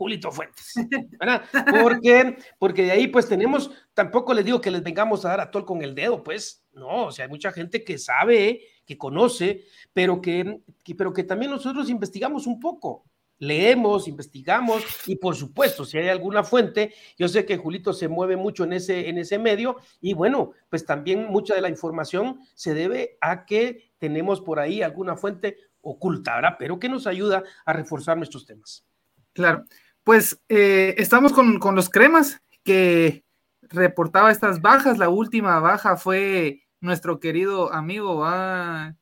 Julito Fuentes, ¿verdad? Porque, porque de ahí pues tenemos, tampoco les digo que les vengamos a dar a tol con el dedo, pues, No, o sea, hay mucha gente que sabe, que conoce, pero que, pero que también nosotros investigamos un poco leemos, investigamos y por supuesto, si hay alguna fuente, yo sé que Julito se mueve mucho en ese, en ese medio y bueno, pues también mucha de la información se debe a que tenemos por ahí alguna fuente oculta, ¿verdad? Pero que nos ayuda a reforzar nuestros temas. Claro, pues eh, estamos con, con los cremas que reportaba estas bajas. La última baja fue nuestro querido amigo, ah,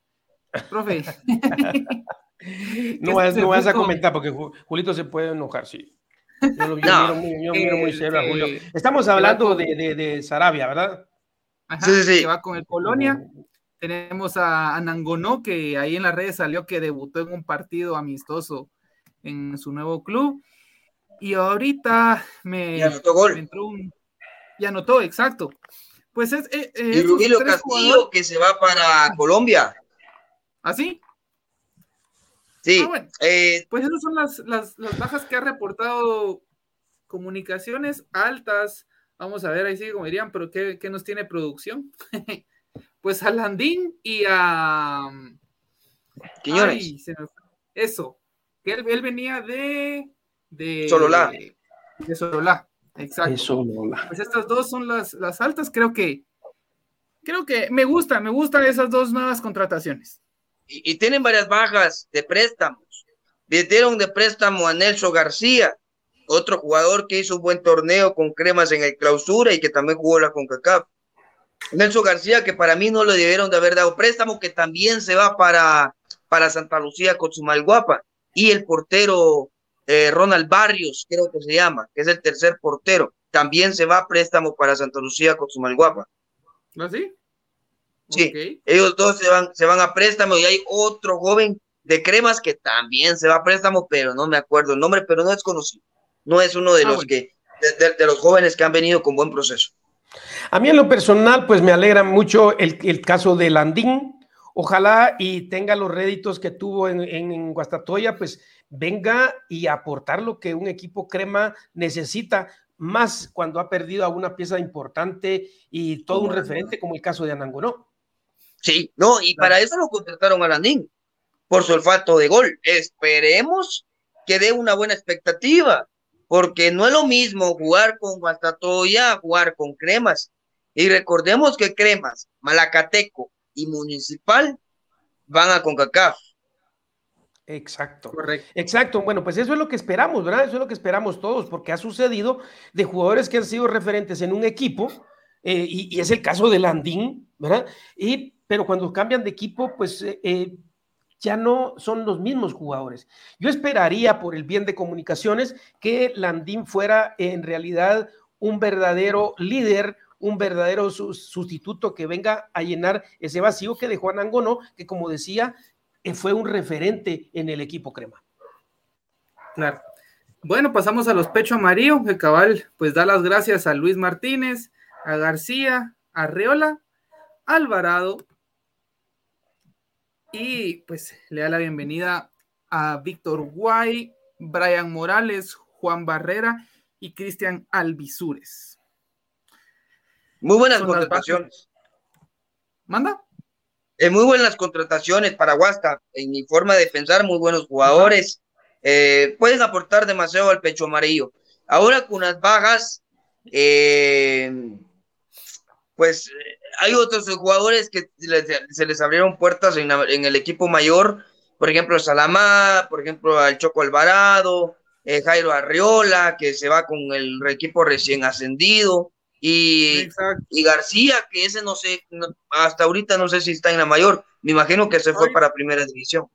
profe. No vas, no vas a comentar porque Julito se puede enojar, sí. Yo, miro, muy, serio a Julio. Estamos hablando de, de, de, Sarabia, ¿verdad? Ajá, sí, sí, que va con el Polonia. Tenemos a, a Nangonó, que ahí en las redes salió que debutó en un partido amistoso en su nuevo club. Y ahorita me, anotó gol. entró un. Y anotó, exacto. Pues es. Eh, eh, y Rubilo Castillo, que se va para Colombia. ¿Ah, sí? Sí. Ah, eh, pues esas son las, las, bajas que ha reportado comunicaciones altas. Vamos a ver, ahí sí, como dirían, pero ¿qué, nos tiene producción? pues a Landín y a. Quiñones. eso. Que él, venía de. de Sololá. De, Sololá, exacto. Pues estas dos son las, las altas. Creo que. Creo que me gusta, me gustan esas dos nuevas contrataciones y, tienen varias bajas de préstamos. Dieron de préstamo a Nelson García, otro jugador que hizo un buen torneo con cremas en el clausura y que también jugó la CONCACAF. Nelson García, que para mí no lo debieron de haber dado préstamo, que también se va para, para Santa Lucía con su Guapa. Y el portero eh, Ronald Barrios, creo que se llama, que es el tercer portero, también se va a préstamo para Santa Lucía con su Guapa. ¿Ah, sí? Sí, ellos dos se van, se van a préstamo y hay otro joven de cremas que también se va a préstamo, pero no me acuerdo el nombre, pero no es conocido. No es uno de ah, los que, de, los jóvenes que han venido con buen proceso. A mí en lo personal, pues me alegra mucho el, el caso de Landín. Ojalá y tenga los réditos que tuvo en, en, Guastatoya, pues venga y aportar lo que un equipo crema necesita, más cuando ha perdido a una pieza importante y todo un referente como el caso de Anangonó. Sí, no, y para eso lo contrataron a Landín, por su olfato de gol. Esperemos que dé una buena expectativa, porque no es lo mismo jugar con Guastatoya, jugar con Cremas. Y recordemos que Cremas, Malacateco y Municipal van a CONCACAF. Exacto. Correcto. Exacto. Bueno, pues eso es lo que esperamos, ¿verdad? Eso es lo que esperamos todos, porque ha sucedido de jugadores que han sido referentes en un equipo, eh, y, y, es el caso de Landín, ¿verdad? Y pero cuando cambian de equipo, pues eh, eh, ya no son los mismos jugadores. Yo esperaría, por el bien de comunicaciones, que Landín fuera en realidad un verdadero líder, un verdadero sustituto que venga a llenar ese vacío que dejó Anangono, que como decía, eh, fue un referente en el equipo crema. Claro. Bueno, pasamos a los pecho amarillo. El cabal, pues da las gracias a Luis Martínez, a García, a Reola, Alvarado, y pues le da la bienvenida a Víctor Guay, Brian Morales, Juan Barrera y Cristian Alvisures. Muy buenas contrataciones. ¿Manda? Eh, muy buenas contrataciones para Huasta. En mi forma de pensar, muy buenos jugadores. Eh, pueden aportar demasiado al pecho amarillo. Ahora con las bajas, eh, pues hay otros jugadores que se les abrieron puertas en, el equipo mayor, por ejemplo, Salamá, por ejemplo, al Choco Alvarado, eh, Jairo Arriola, que se va con el equipo recién ascendido, y, y García, que ese no sé, hasta ahorita no sé si está en la mayor, me imagino que se fue para primera división.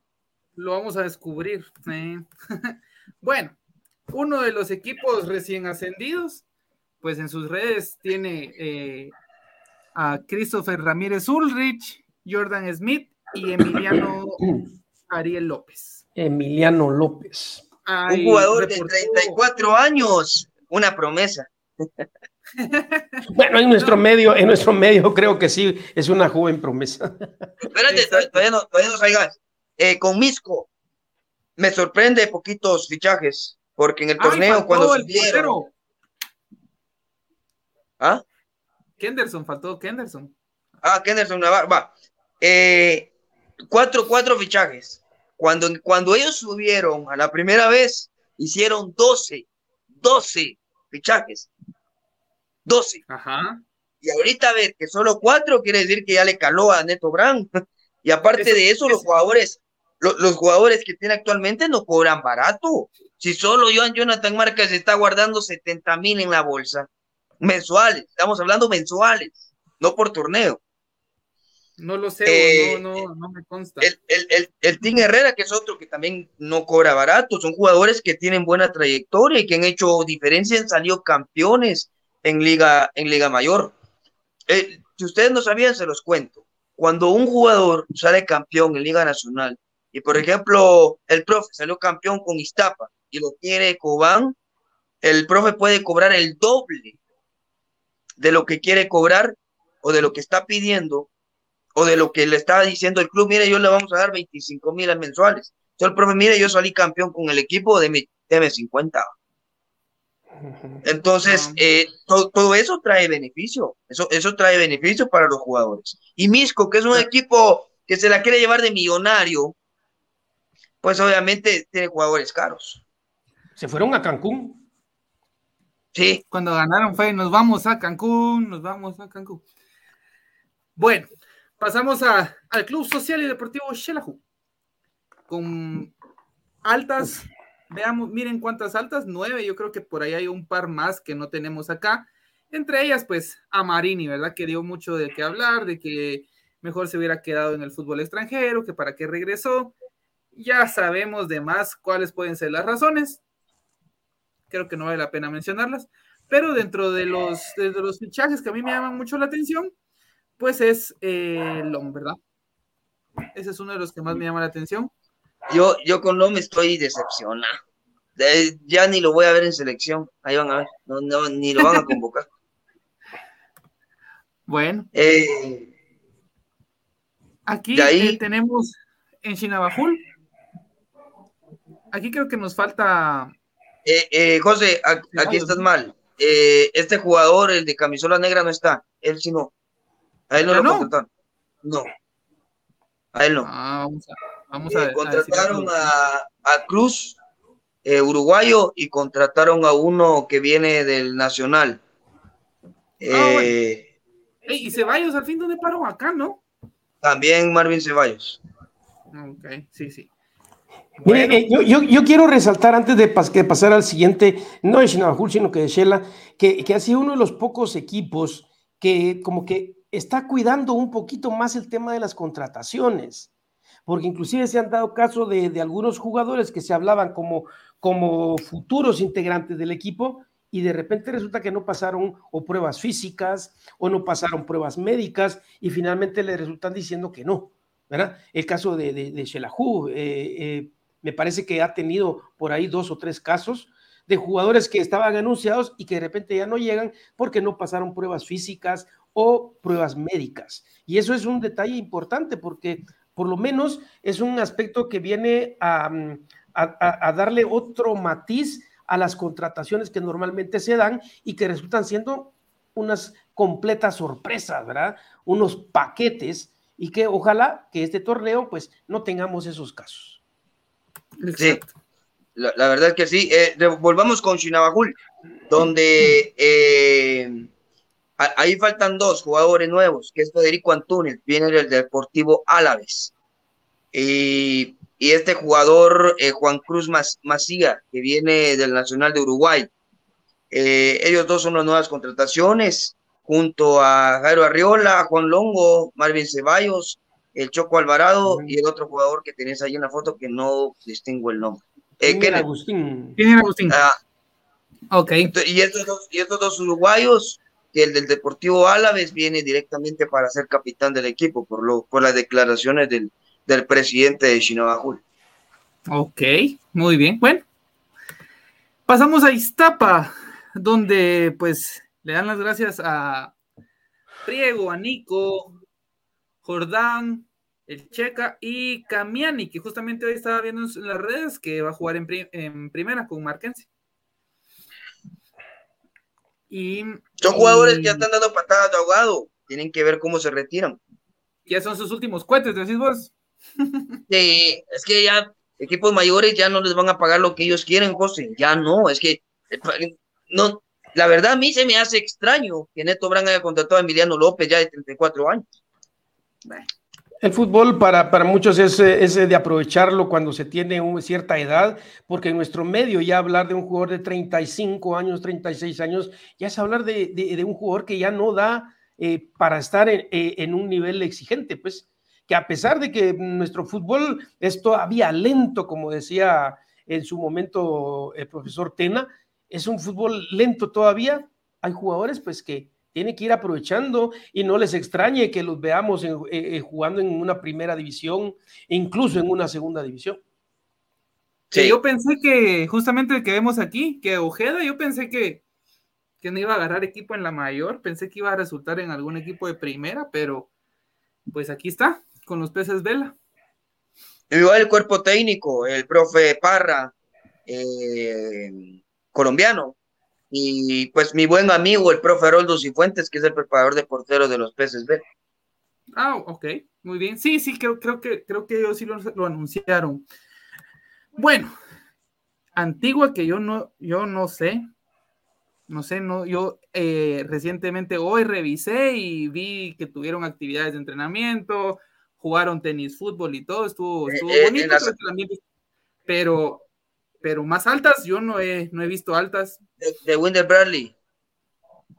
Lo vamos a descubrir. bueno, uno de los equipos recién ascendidos, pues en sus redes tiene eh, a Christopher Ramírez Ulrich, Jordan Smith y Emiliano Ariel López. Emiliano López. un jugador de 34 años, una promesa. bueno, en nuestro medio, en nuestro medio creo que sí, es una joven promesa. Espérate, todavía no, todavía no salgas. Eh, con Misco, me sorprende poquitos fichajes, porque en el torneo cuando subieron... ¿Ah? Kenderson, faltó Kenderson. Ah, Kenderson Navarro, va. Eh, cuatro, cuatro fichajes. Cuando, cuando ellos subieron a la primera vez, hicieron 12, 12 fichajes. 12. Ajá. Y ahorita a ver que solo cuatro quiere decir que ya le caló a Neto Brand. Y aparte de eso, los jugadores, los jugadores que tiene actualmente no cobran barato. Si solo Joan Jonathan Marcas está guardando 70 mil en la bolsa, mensuales, estamos hablando mensuales, no por torneo. No lo sé, eh, no, no, me consta. El, el, el, Team Herrera, que es otro que también no cobra barato, son jugadores que tienen buena trayectoria y que han hecho diferencia, han salido campeones en Liga, en Liga Mayor. Eh, si ustedes no sabían, se los cuento. Cuando un jugador sale campeón en Liga Nacional, y por ejemplo, el profe salió campeón con Iztapa y lo quiere Cobán, el profe puede cobrar el doble de lo que quiere cobrar o de lo que está pidiendo o de lo que le estaba diciendo el club, mire, yo le vamos a dar 25 mil mensuales. Entonces el profe, mire, yo salí campeón con el equipo, de mi, 50. Entonces, ah. eh, todo, eso trae beneficio, eso, eso trae beneficio para los jugadores. Y Misco, que es un equipo que se la quiere llevar de millonario, pues obviamente tiene jugadores caros. Se fueron a Cancún. Sí. Cuando ganaron fue, nos vamos a Cancún, nos vamos a Cancún. Bueno, pasamos a, al Club Social y Deportivo Xelajú. Con altas, veamos, miren cuántas altas, nueve, yo creo que por ahí hay un par más que no tenemos acá. Entre ellas, pues, a Marini, ¿verdad? Que dio mucho de qué hablar, de que mejor se hubiera quedado en el fútbol extranjero, que para qué regresó. Ya sabemos de más cuáles pueden ser las razones. Creo que no vale la pena mencionarlas. Pero dentro de los, de los fichajes que a mí me llaman mucho la atención, pues es eh, Long, ¿verdad? Ese es uno de los que más me llama la atención. Yo, yo con Long estoy decepcionado. ya ni lo voy a ver en selección. Ahí van a ver. No, ni lo van a convocar. bueno. Eh, Aquí eh, tenemos en Chinabajul. Aquí creo que nos falta. José, aquí estás mal. este jugador, el de camisola negra, no está. Él sí no. A él no lo contrataron. No. A él no. Ah, vamos a, eh, contrataron a, Cruz, eh, uruguayo, y contrataron a uno que viene del Nacional. Ah, eh, y Ceballos al fin dónde paró acá, ¿no? También Marvin Ceballos. Ok, sí, sí. Mire, yo, quiero resaltar antes de, pasar al siguiente, no de Shinabajul, sino que de Shela, que, que ha sido uno de los pocos equipos que como que está cuidando un poquito más el tema de las contrataciones, porque inclusive se han dado caso de, algunos jugadores que se hablaban como, como futuros integrantes del equipo y de repente resulta que no pasaron o pruebas físicas o no pasaron pruebas médicas y finalmente le resultan diciendo que no, ¿verdad? El caso de, de, de eh, eh, me parece que ha tenido por ahí dos o tres casos de jugadores que estaban anunciados y que de repente ya no llegan porque no pasaron pruebas físicas o pruebas médicas. Y eso es un detalle importante porque por lo menos es un aspecto que viene a, darle otro matiz a las contrataciones que normalmente se dan y que resultan siendo unas completas sorpresas, ¿verdad? Unos paquetes y que ojalá que este torneo pues no tengamos esos casos. Sí, la, verdad es que sí. Eh, volvamos con Chinabajul, donde eh, ahí faltan dos jugadores nuevos, que es Federico Antunes, viene del Deportivo Álaves. Y, este jugador, eh, Juan Cruz Macía, que viene del Nacional de Uruguay. ellos dos son las nuevas contrataciones, junto a Jairo Arriola, Juan Longo, Marvin Ceballos, el Choco Alvarado y el otro jugador que tenés ahí en la foto que no distingo el nombre. Eh, ¿Quién Agustín? ¿Quién Agustín? Ah, ok. Y estos, dos, y estos dos uruguayos, que el del Deportivo Álaves viene directamente para ser capitán del equipo, por, lo, por las declaraciones del, del presidente de Shinobajul. Ok, muy bien. Bueno, pasamos a Iztapa, donde pues le dan las gracias a Priego, a Nico, Jordán, el Checa y Camiani, que justamente hoy estaba viendo en las redes que va a jugar en, primera con Marquense. Y, Son jugadores que ya están dando patadas de ahogado. tienen que ver cómo se retiran. Ya son sus últimos cohetes, decís vos. Sí, es que ya equipos mayores ya no les van a pagar lo que ellos quieren, José. Ya no, es que no, la verdad a mí se me hace extraño que Neto Brand haya contratado a Emiliano López ya de 34 años. El fútbol para, para muchos es, es, de aprovecharlo cuando se tiene una cierta edad, porque en nuestro medio ya hablar de un jugador de 35 años, 36 años, ya es hablar de, de, un jugador que ya no da eh, para estar en, eh, en, un nivel exigente, pues que a pesar de que nuestro fútbol es todavía lento, como decía en su momento el profesor Tena, es un fútbol lento todavía, hay jugadores pues que tienen que ir aprovechando y no les extrañe que los veamos eh, eh, jugando en una primera división, incluso en una segunda división. Sí. Yo pensé que justamente el que vemos aquí, que Ojeda, yo pensé que, que no iba a agarrar equipo en la mayor, pensé que iba a resultar en algún equipo de primera, pero pues aquí está, con los peces vela. Igual el cuerpo técnico, el profe Parra, eh, colombiano, y pues mi buen amigo, el profe Haroldo Cifuentes, que es el preparador de porteros de los peces vela. Ah, ok, muy bien. Sí, sí, creo, creo que creo que ellos sí lo, lo anunciaron. Bueno, Antigua que yo no, yo no sé, no sé, no, yo eh, recientemente hoy revisé y vi que tuvieron actividades de entrenamiento, jugaron tenis, fútbol y todo, estuvo, eh, eh, bonito, pero, pero más altas yo no he, no he visto altas. De, de Winder Bradley.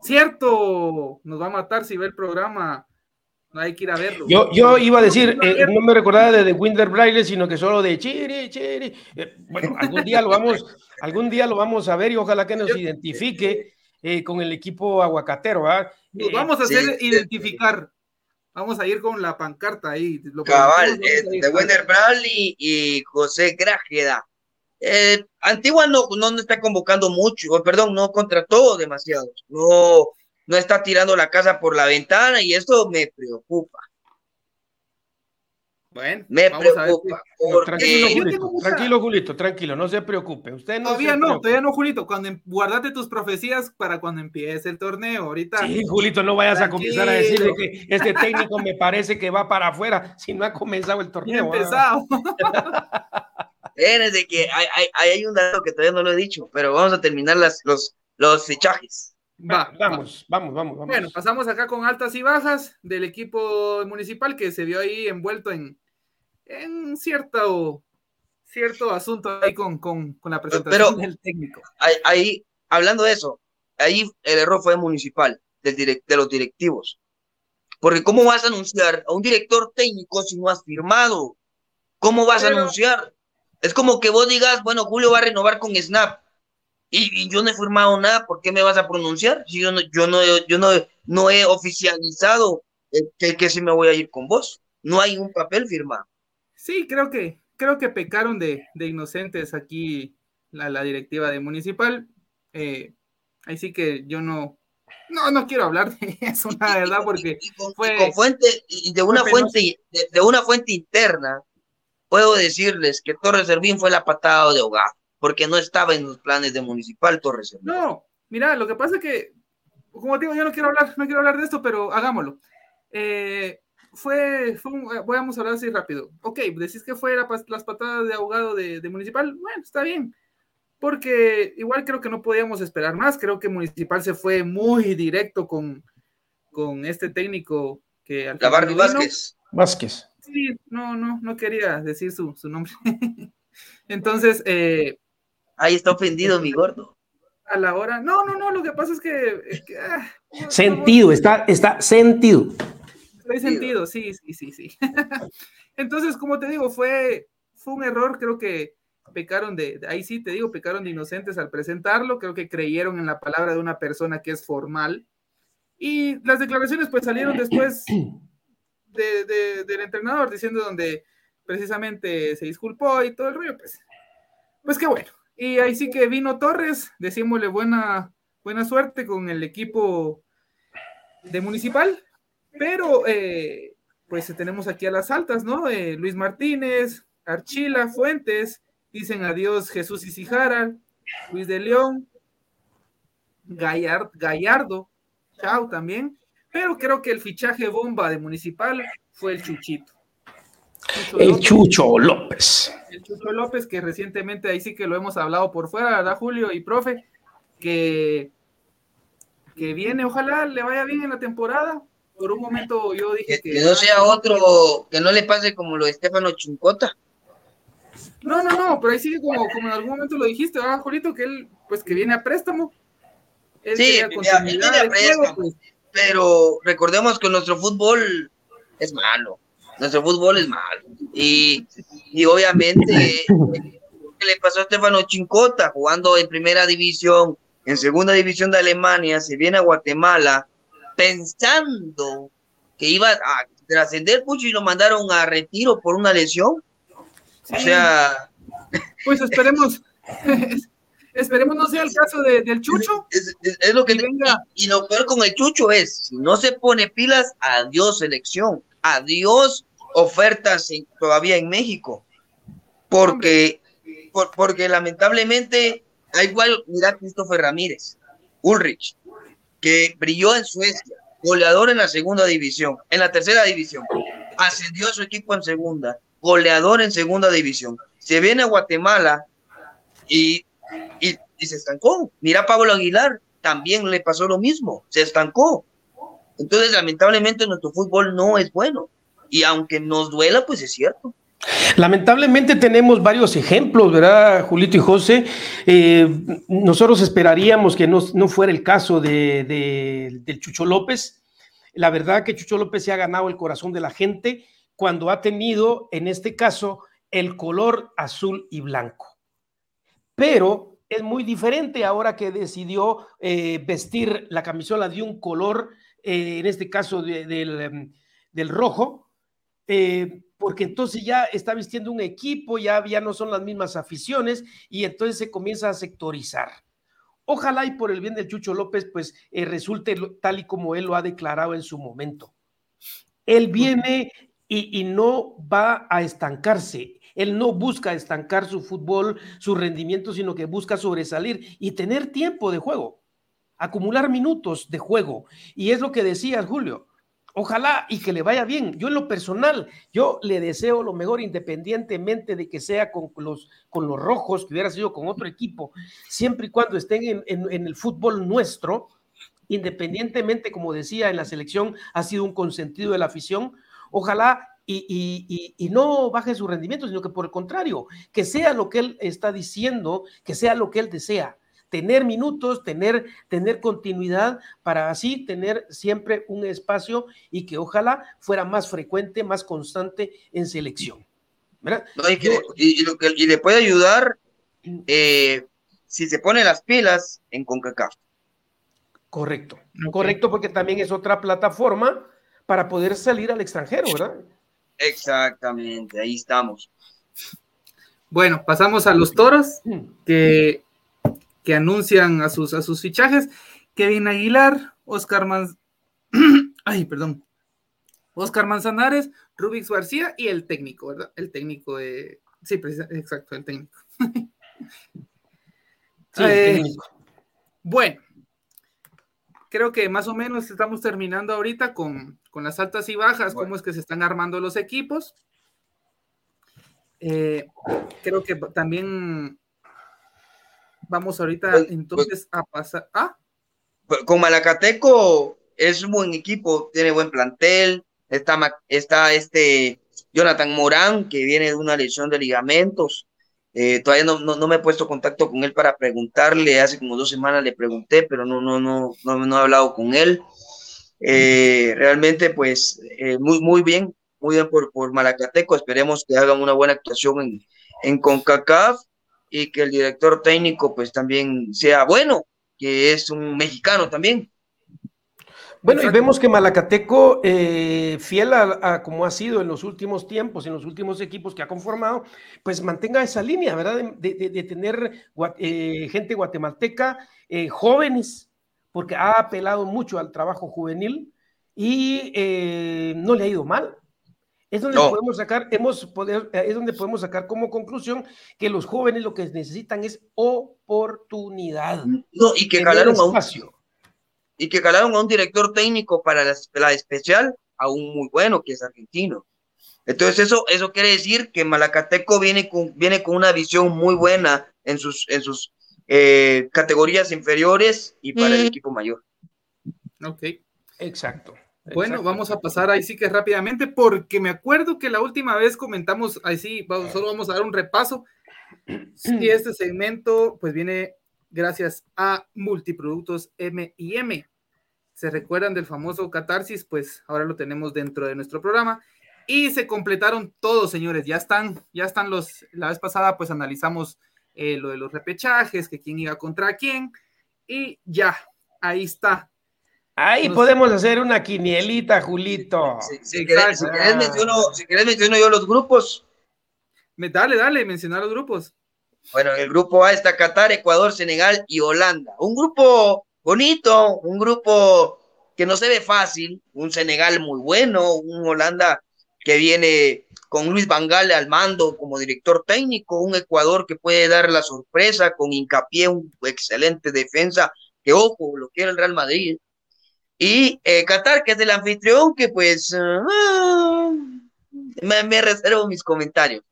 Cierto, nos va a matar si ve el programa. No hay que ir a verlo. Yo, yo iba a decir, no me recordaba de, de Winder Bradley, sino que solo de Chiri, Chiri. bueno, algún día lo vamos, algún día lo vamos a ver y ojalá que nos identifique eh, con el equipo aguacatero. Nos vamos a hacer identificar. Vamos a ir con la pancarta ahí. Cabal, eh, de Wender Bradley y José Grájeda. Eh, Antigua no, no, está convocando mucho, perdón, no contrató demasiado. No, no está tirando la casa por la ventana y esto me preocupa. Bueno, me preocupa. Tranquilo, Julito, tranquilo, Julito, tranquilo, no se preocupe. Usted no todavía no, todavía no, Julito. Cuando em, guardate tus profecías para cuando empiece el torneo. Ahorita. Sí, Julito, no vayas a comenzar a decir que este técnico me parece que va para afuera si no ha comenzado el torneo. Ha empezado. de que hay, hay, hay, un dato que todavía no lo he dicho, pero vamos a terminar las, los, los fichajes. Va, vamos, vamos, vamos, vamos. Bueno, pasamos acá con altas y bajas del equipo municipal que se vio ahí envuelto en, en cierto, cierto asunto ahí con, con, con la presentación del técnico. Ahí, hablando de eso, ahí el error fue municipal, del de los directivos. Porque ¿cómo vas a anunciar a un director técnico si no has firmado? ¿Cómo vas a anunciar? Es como que vos digas, bueno, Julio va a renovar con Snap. Y, yo no he firmado nada, ¿por qué me vas a pronunciar? Si yo no, yo no, yo no, no he oficializado que, que si me voy a ir con vos. No hay un papel firmado. Sí, creo que, creo que pecaron de, inocentes aquí la, directiva de Municipal. Eh, ahí sí que yo no, no, no quiero hablar de eso, la verdad, porque fue. fuente, y de una fuente, de, una fuente interna, puedo decirles que Torres Servín fue la patada de hogar, porque no estaba en los planes de Municipal Torres Servín. No, mira, lo que pasa es que, como digo, yo no quiero hablar, no quiero hablar de esto, pero hagámoslo. Eh, fue, fue un, eh, vamos a hablar así rápido. Ok, decís que fue las patadas de ahogado de, Municipal. Bueno, está bien. Porque igual creo que no podíamos esperar más. Creo que Municipal se fue muy directo con, con este técnico que al Lavardi Vázquez. Vázquez. Sí, no, no, no quería decir su, nombre. Entonces, eh, ahí está ofendido mi gordo. A la hora, no, no, no, lo que pasa es que. Ah, sentido, está, está sentido. Hay sentido, sí, sí, sí, sí. Entonces, como te digo, fue, fue un error, creo que pecaron de, ahí sí te digo, pecaron de inocentes al presentarlo, creo que creyeron en la palabra de una persona que es formal. Y las declaraciones pues salieron después de, del entrenador diciendo donde precisamente se disculpó y todo el rollo, pues, pues qué bueno. Y ahí sí que vino Torres, decímosle buena, buena suerte con el equipo de Municipal, pero, eh, pues tenemos aquí a las altas, ¿no? Eh, Luis Martínez, Archila, Fuentes, dicen adiós Jesús Isijara, Luis de León, Gallardo, Chao también, pero creo que el fichaje bomba de Municipal fue el Chuchito. el Chucho López. El Chucho López, que recientemente ahí sí que lo hemos hablado por fuera, ¿verdad, Julio y profe? Que, que viene, ojalá le vaya bien en la temporada. Por un momento yo dije que. Que, no sea otro, que no le pase como lo de Estefano Chuncota. No, no, no, pero ahí sigue como, como en algún momento lo dijiste, ¿verdad, Julito? Que él, pues que viene a préstamo. sí, viene a préstamo. Pues. Pero recordemos que nuestro fútbol es malo. Nuestro fútbol es malo. Y, y obviamente, ¿qué le pasó a Estefano Chincota jugando en primera división, en segunda división de Alemania? Se viene a Guatemala pensando que iba a trascender mucho y lo mandaron a retiro por una lesión. O sea. Pues esperemos. Esperemos no sea el caso del Chucho. Es, lo que venga. Y, lo peor con el Chucho es, si no se pone pilas, adiós selección, adiós ofertas todavía en México. Porque, porque lamentablemente, igual, mira Christopher Ramírez, Ulrich, que brilló en Suecia, goleador en la segunda división, en la tercera división, ascendió a su equipo en segunda, goleador en segunda división. Se viene a Guatemala y se estancó. Mira Pablo Aguilar, también le pasó lo mismo, se estancó. Entonces, lamentablemente, nuestro fútbol no es bueno. Y aunque nos duela, pues es cierto. Lamentablemente tenemos varios ejemplos, ¿verdad, Julito y José? Eh, nosotros esperaríamos que no, fuera el caso de, del Chucho López. La verdad que Chucho López se ha ganado el corazón de la gente cuando ha tenido, en este caso, el color azul y blanco pero es muy diferente ahora que decidió eh, vestir la camisola de un color, eh, en este caso em, del, rojo, eh, porque entonces ya está vistiendo un equipo, ya, ya no son las mismas aficiones y entonces se comienza a sectorizar. Ojalá y por el bien del Chucho López, pues resulte tal y como él lo ha declarado en su momento. Él viene y no va a estancarse. Él no busca estancar su fútbol, su rendimiento, sino que busca sobresalir y tener tiempo de juego, acumular minutos de juego. Y es lo que decía Julio. Ojalá y que le vaya bien. Yo en lo personal, yo le deseo lo mejor independientemente de que sea con los, rojos, que hubiera sido con otro equipo, siempre y cuando estén en el fútbol nuestro, independientemente, como decía, en la selección ha sido un consentido de la afición. Ojalá y, no baje su rendimiento, sino que por el contrario, que sea lo que él está diciendo, que sea lo que él desea, tener minutos, tener, tener continuidad para así tener siempre un espacio y que ojalá fuera más frecuente, más constante en selección. y, le puede ayudar mm. eh, si se pone las pilas en CONCACAF. Correcto, correcto, porque también es otra plataforma para poder salir al extranjero, ¿verdad? Exactamente, ahí estamos. Bueno, pasamos a los toros que, que anuncian a sus, a sus fichajes. Kevin Aguilar, Oscar Manz... Ay, perdón. Oscar Manzanares, Rubix García y el técnico, ¿verdad? El técnico de. Sí, exacto, el técnico. sí, el eh, técnico. Bueno, creo que más o menos estamos terminando ahorita con, las altas y bajas, cómo es que se están armando los equipos. Eh, creo que también vamos ahorita pues, entonces pues, a pasar. ¿Ah? Pues, con Malacateco es un buen equipo, tiene buen plantel. Está, está este Jonathan Morán, que viene de una lesión de ligamentos. Eh, todavía no, no, me he puesto contacto con él para preguntarle, hace como dos semanas le pregunté, pero no, no, no, no, no he hablado con él. Eh, realmente, pues, eh, muy, muy bien, muy bien por, por Malacateco, esperemos que hagan una buena actuación en, en CONCACAF y que el director técnico, pues, también sea bueno, que es un mexicano también. Bueno, y vemos que Malacateco, eh, fiel a, como ha sido en los últimos tiempos, en los últimos equipos que ha conformado, pues mantenga esa línea, ¿verdad? De, tener eh, gente guatemalteca, eh, jóvenes, porque ha apelado mucho al trabajo juvenil y no le ha ido mal. Es donde podemos sacar, hemos poder, es donde podemos sacar como conclusión que los jóvenes lo que necesitan es oportunidad. No, y que jalaron a un, y que jalaron a un director técnico para la, especial, a un muy bueno que es argentino. Entonces eso, eso quiere decir que Malacateco viene con, viene con una visión muy buena en sus, en sus eh, categorías inferiores y para el equipo mayor. Ok. Exacto. Bueno, vamos a pasar ahí sí que rápidamente, porque me acuerdo que la última vez comentamos, ahí sí, solo vamos a dar un repaso. Y este segmento, pues viene gracias a Multiproductos M&M. ¿Se recuerdan del famoso catarsis? Pues ahora lo tenemos dentro de nuestro programa. Y se completaron todos, señores. Ya están, ya están los. La vez pasada, pues analizamos eh, lo de los repechajes, que quién iba contra quién. Y ya, ahí está. Ahí podemos hacer una quinielita, Julito. Si, querés, menciono, yo los grupos. dale, dale, mencionar los grupos. Bueno, en el grupo A está Qatar, Ecuador, Senegal y Holanda. Un grupo bonito, un grupo que no se ve fácil, un Senegal muy bueno, un Holanda que viene con Luis Vangal al mando como director técnico, un Ecuador que puede dar la sorpresa con hincapié, un excelente defensa, que ojo, lo quiere el Real Madrid. Y eh, Qatar, que es el anfitrión, que pues ah, me, reservo mis comentarios.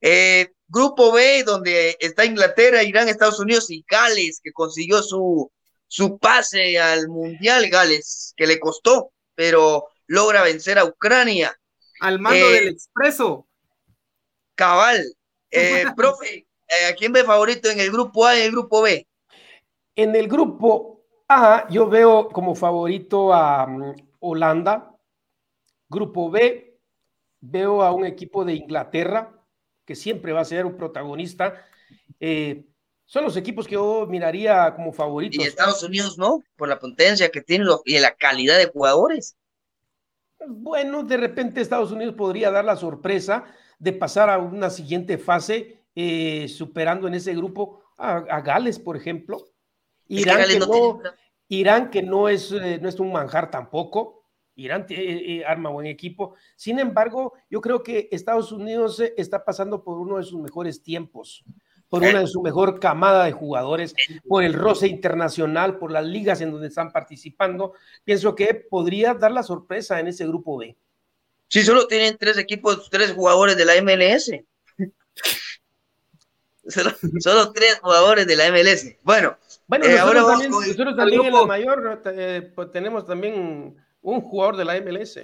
Eh, grupo B, donde está Inglaterra, Irán, Estados Unidos y Gales, que consiguió su, su pase al Mundial, Gales, que le costó, pero logra vencer a Ucrania. Al mando eh, del expreso. Cabal. profe, ¿a quién ve favorito en el grupo A y en el grupo B? En el grupo a, yo veo como favorito a mm, Holanda. Grupo B, veo a un equipo de Inglaterra, que siempre va a ser un protagonista. Eh, son los equipos que yo miraría como favoritos. Y Estados Unidos no, por la potencia que tiene y la calidad de jugadores. Bueno, de repente Estados Unidos podría dar la sorpresa de pasar a una siguiente fase, eh, superando en ese grupo a Gales, por ejemplo. Irán, que, no, Irán, que no es, eh, no es un manjar tampoco. Irán eh, eh, arma buen equipo. Sin embargo, yo creo que Estados Unidos está pasando por uno de sus mejores tiempos, por una de su mejor camada de jugadores, por el roce internacional, por las ligas en donde están participando. Pienso que podría dar la sorpresa en ese grupo B. Sí, solo tienen tres equipos, tres jugadores de la MLS. Solo, tres jugadores de la MLS. Bueno, bueno eh, nosotros, también, nosotros también en la mayor eh, pues, tenemos también un jugador de la MLS.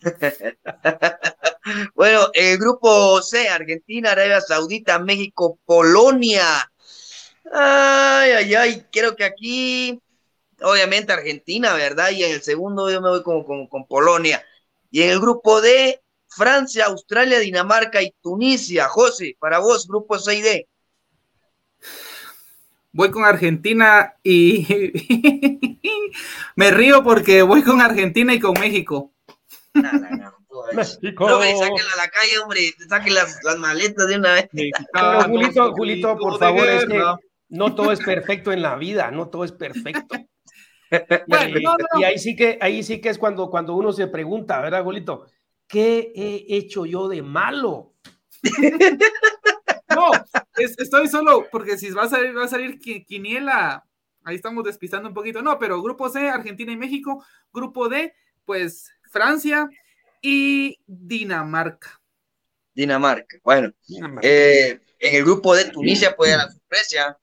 bueno, el grupo C, Argentina, Arabia Saudita, México, Polonia. Ay, ay, ay, creo que aquí, obviamente Argentina, ¿verdad? Y en el segundo yo me voy con, con, con Polonia. Y en el grupo D, Francia, Australia, Dinamarca y Tunisia. José, para vos, grupo 6D. Voy con Argentina y me río porque voy con Argentina y con México. No, no, no. México. No, sáquenla a la calle, hombre, saquen las, las maletas de una vez. Julito, Julito, por favor, es que no todo es perfecto en la vida, no todo es perfecto. y, ahí sí que ahí sí que es cuando, cuando uno se pregunta, ¿verdad, Julito? ¿qué he hecho yo de malo? Estoy solo porque si va a salir, va a salir Quiniela, ahí estamos despistando un poquito. No, pero grupo C, Argentina y México. Grupo D, pues Francia y Dinamarca. Dinamarca, bueno. Eh, en el grupo de Tunisia puede la sorpresa.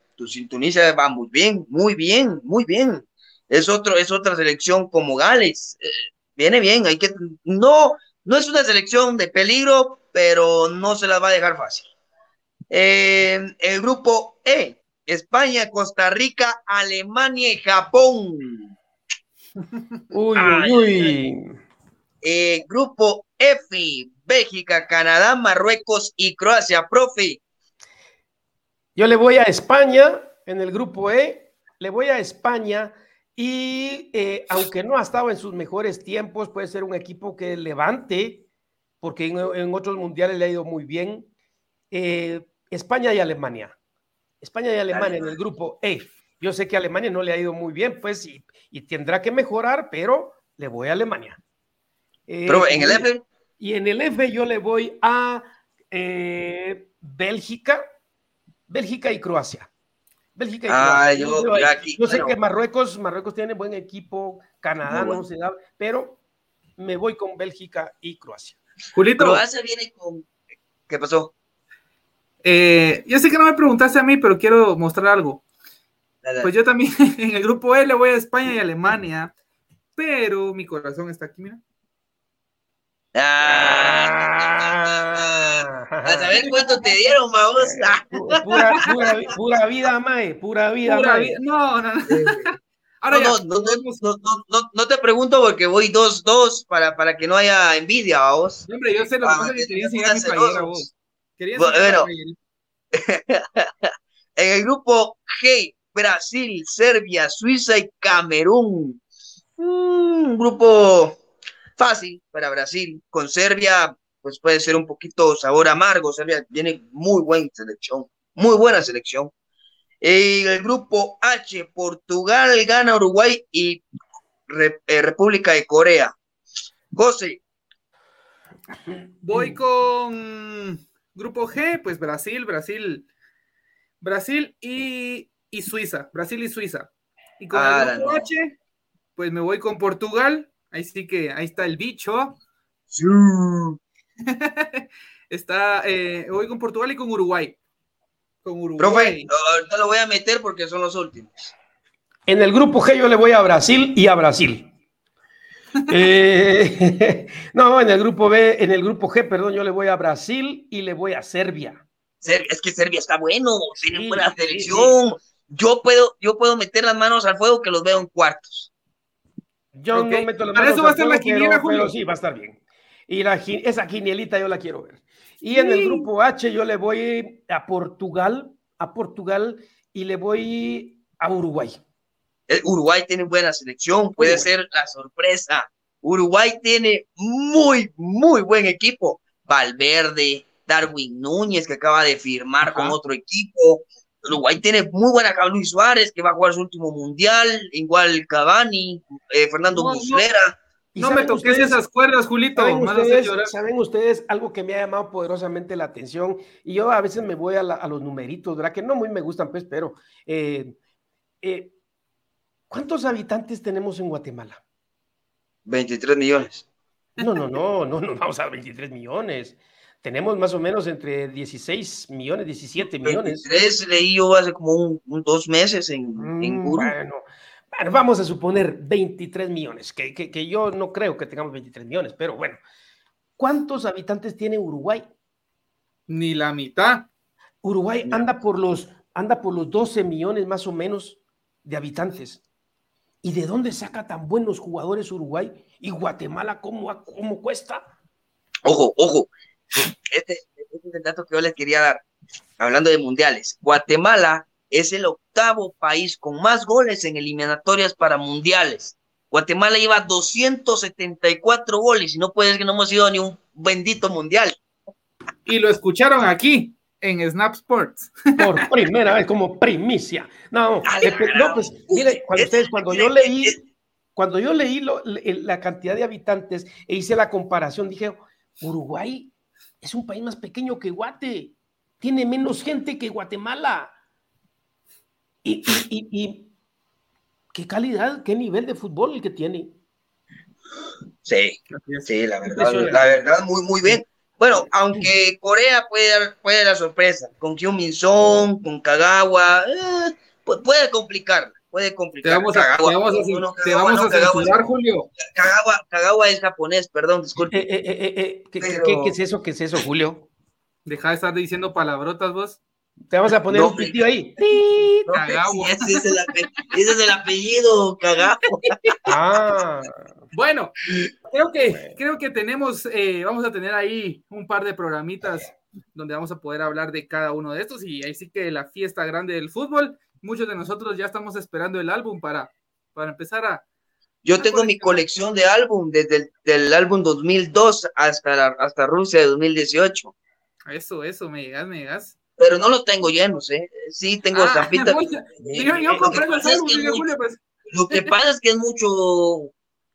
Tunisia va muy bien, muy bien, muy bien. Es, otro, es otra selección como Gales. Eh, viene bien, hay que no no es una selección de peligro, pero no se la va a dejar fácil. El grupo E, España, Costa Rica, Alemania y Japón. Uy, uy. Eh, grupo F, Bélgica, Canadá, Marruecos y Croacia. Profe. Yo le voy a España en el grupo E, le voy a España y eh, aunque no ha estado en sus mejores tiempos, puede ser un equipo que levante, porque en, otros mundiales le ha ido muy bien. Eh, España y Alemania. España y Alemania en el grupo E. Yo sé que a Alemania no le ha ido muy bien, pues, y, tendrá que mejorar, pero le voy a Alemania. Eh, pero en el F. Y en el F yo le voy a Bélgica, Bélgica y Croacia. Bélgica y ah, yo, sé que Marruecos, Marruecos tiene buen equipo, Canadá no se da, pero me voy con Bélgica y Croacia. Julito. Croacia viene con. ¿Qué pasó? Eh, yo sé que no me preguntaste a mí, pero quiero mostrar algo. Pues yo también en el grupo L voy a España y Alemania, pero mi corazón está aquí, mira. Ah, a saber cuánto te dieron, vamos. Pura, pura, vida, Mae, pura vida, pura Vida. No, no, no. Ahora no, no, no, no, te pregunto porque voy dos, dos para, para que no haya envidia, vos. Hombre, yo sé lo que pasa que quería enseñar mi playera, vos. Quería bueno, en el grupo G, Brasil, Serbia, Suiza y Camerún. Un grupo fácil para Brasil. Con Serbia, pues puede ser un poquito sabor amargo. Serbia tiene muy buena selección, muy buena selección. En el grupo H, Portugal gana Uruguay y eh, República de Corea. José. Voy con grupo G, pues Brasil, Brasil, Brasil y, Suiza, Brasil y Suiza. Y con el ah, grupo H, pues me voy con Portugal, ahí sí que ahí está el bicho. está, eh, voy con Portugal y con Uruguay con Uruguay. ahorita lo voy a meter porque son los últimos. En el grupo G yo le voy a Brasil y a Brasil. Eh, no, en el grupo B, en el grupo G, perdón, yo le voy a Brasil y le voy a Serbia. Es que Serbia está bueno, tiene buena selección. yo puedo, yo puedo meter las manos al fuego que los veo en cuartos. Yo no meto las manos eso va a ser la quiniela, pero, sí, va a estar bien. Y la, esa quinielita yo la quiero ver. Y en el grupo H yo le voy a Portugal, a Portugal y le voy a Uruguay. Uruguay tiene buena selección, puede ser la sorpresa. Uruguay tiene muy, muy buen equipo. Valverde, Darwin Núñez, que acaba de firmar con otro equipo. Uruguay tiene muy buena Luis Suárez, que va a jugar su último mundial, igual Cavani, eh, Fernando Muslera. No me toques esas cuerdas, Julito. ¿saben ustedes, algo que me ha llamado poderosamente la atención? Y yo a veces me voy a, los numeritos, ¿verdad? Que no muy me gustan, pues, pero eh, eh, ¿cuántos habitantes tenemos en Guatemala? 23 millones. No, no, no, no, no vamos a 23 millones. Tenemos más o menos entre 16 millones, 17 millones. 23 leí yo hace como un, dos meses en, en mm, Bueno, bueno, vamos a suponer 23 millones, que, que, yo no creo que tengamos 23 millones, pero bueno, ¿cuántos habitantes tiene Uruguay? Ni la mitad. Uruguay anda por los, anda por los 12 millones más o menos de habitantes. ¿Y de dónde saca tan buenos jugadores Uruguay? ¿Y Guatemala cómo, cómo cuesta? Ojo, ojo. Este, este es el dato que yo les quería dar. Hablando de mundiales. Guatemala es el octavo país con más goles en eliminatorias para mundiales. Guatemala lleva 274 goles y no puedes que no hemos ido ni un bendito mundial. Y lo escucharon aquí en Snap Sports. Por primera vez, como primicia. No, eh, no pues mire, cuando, ustedes, cuando yo leí, cuando yo leí la cantidad de habitantes e hice la comparación, dije, Uruguay es un país más pequeño que Guate, tiene menos gente que Guatemala. Y, qué calidad, qué nivel de fútbol el que tiene. Sí, sí, la verdad, la verdad, muy, muy bien. Bueno, aunque Corea puede dar, puede dar sorpresa, con Kyung Min Song, con Kagawa, eh, puede complicar, puede complicar. Te vamos a, Kagawa, te vamos a, te vamos a censurar, Julio. Kagawa, Kagawa, es japonés, perdón, disculpe. Eh, eh, ¿qué, ¿qué, es eso? ¿Qué es eso, Julio? Deja de estar diciendo palabrotas vos. Te vamos a poner un pitido ahí. ese, es el apellido, cagado. Ah. Bueno, creo que, creo que tenemos, eh, vamos a tener ahí un par de programitas donde vamos a poder hablar de cada uno de estos y ahí sí que la fiesta grande del fútbol. Muchos de nosotros ya estamos esperando el álbum para, para empezar a... Yo tengo mi colección de álbum desde el álbum 2002 hasta, hasta Rusia de 2018. Eso, eso, me llegas, me llegas pero no lo tengo llenos, ¿eh? Sí, tengo ah, yo, yo compré el pues. Lo que pasa es que es mucho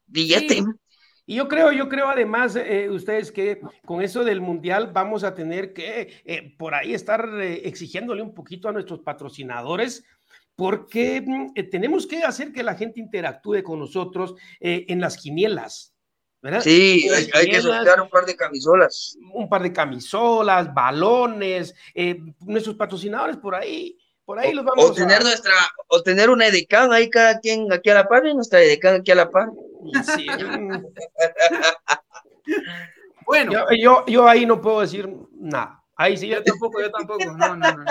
billete. Y yo creo, yo creo además, eh, ustedes que con eso del mundial vamos a tener que eh, por ahí estar eh, exigiéndole un poquito a nuestros patrocinadores porque mm, eh, tenemos que hacer que la gente interactúe con nosotros en las quinielas. ¿verdad? Sí, hay, que sortear un par de camisolas. Un par de camisolas, balones, nuestros patrocinadores por ahí. Por ahí los vamos o tener nuestra, o tener una edecán ahí cada quien aquí a la par y nuestra edecán aquí a la par. Sí. bueno, yo, yo ahí no puedo decir nada. Ahí sí, yo tampoco, yo tampoco. No, no, no.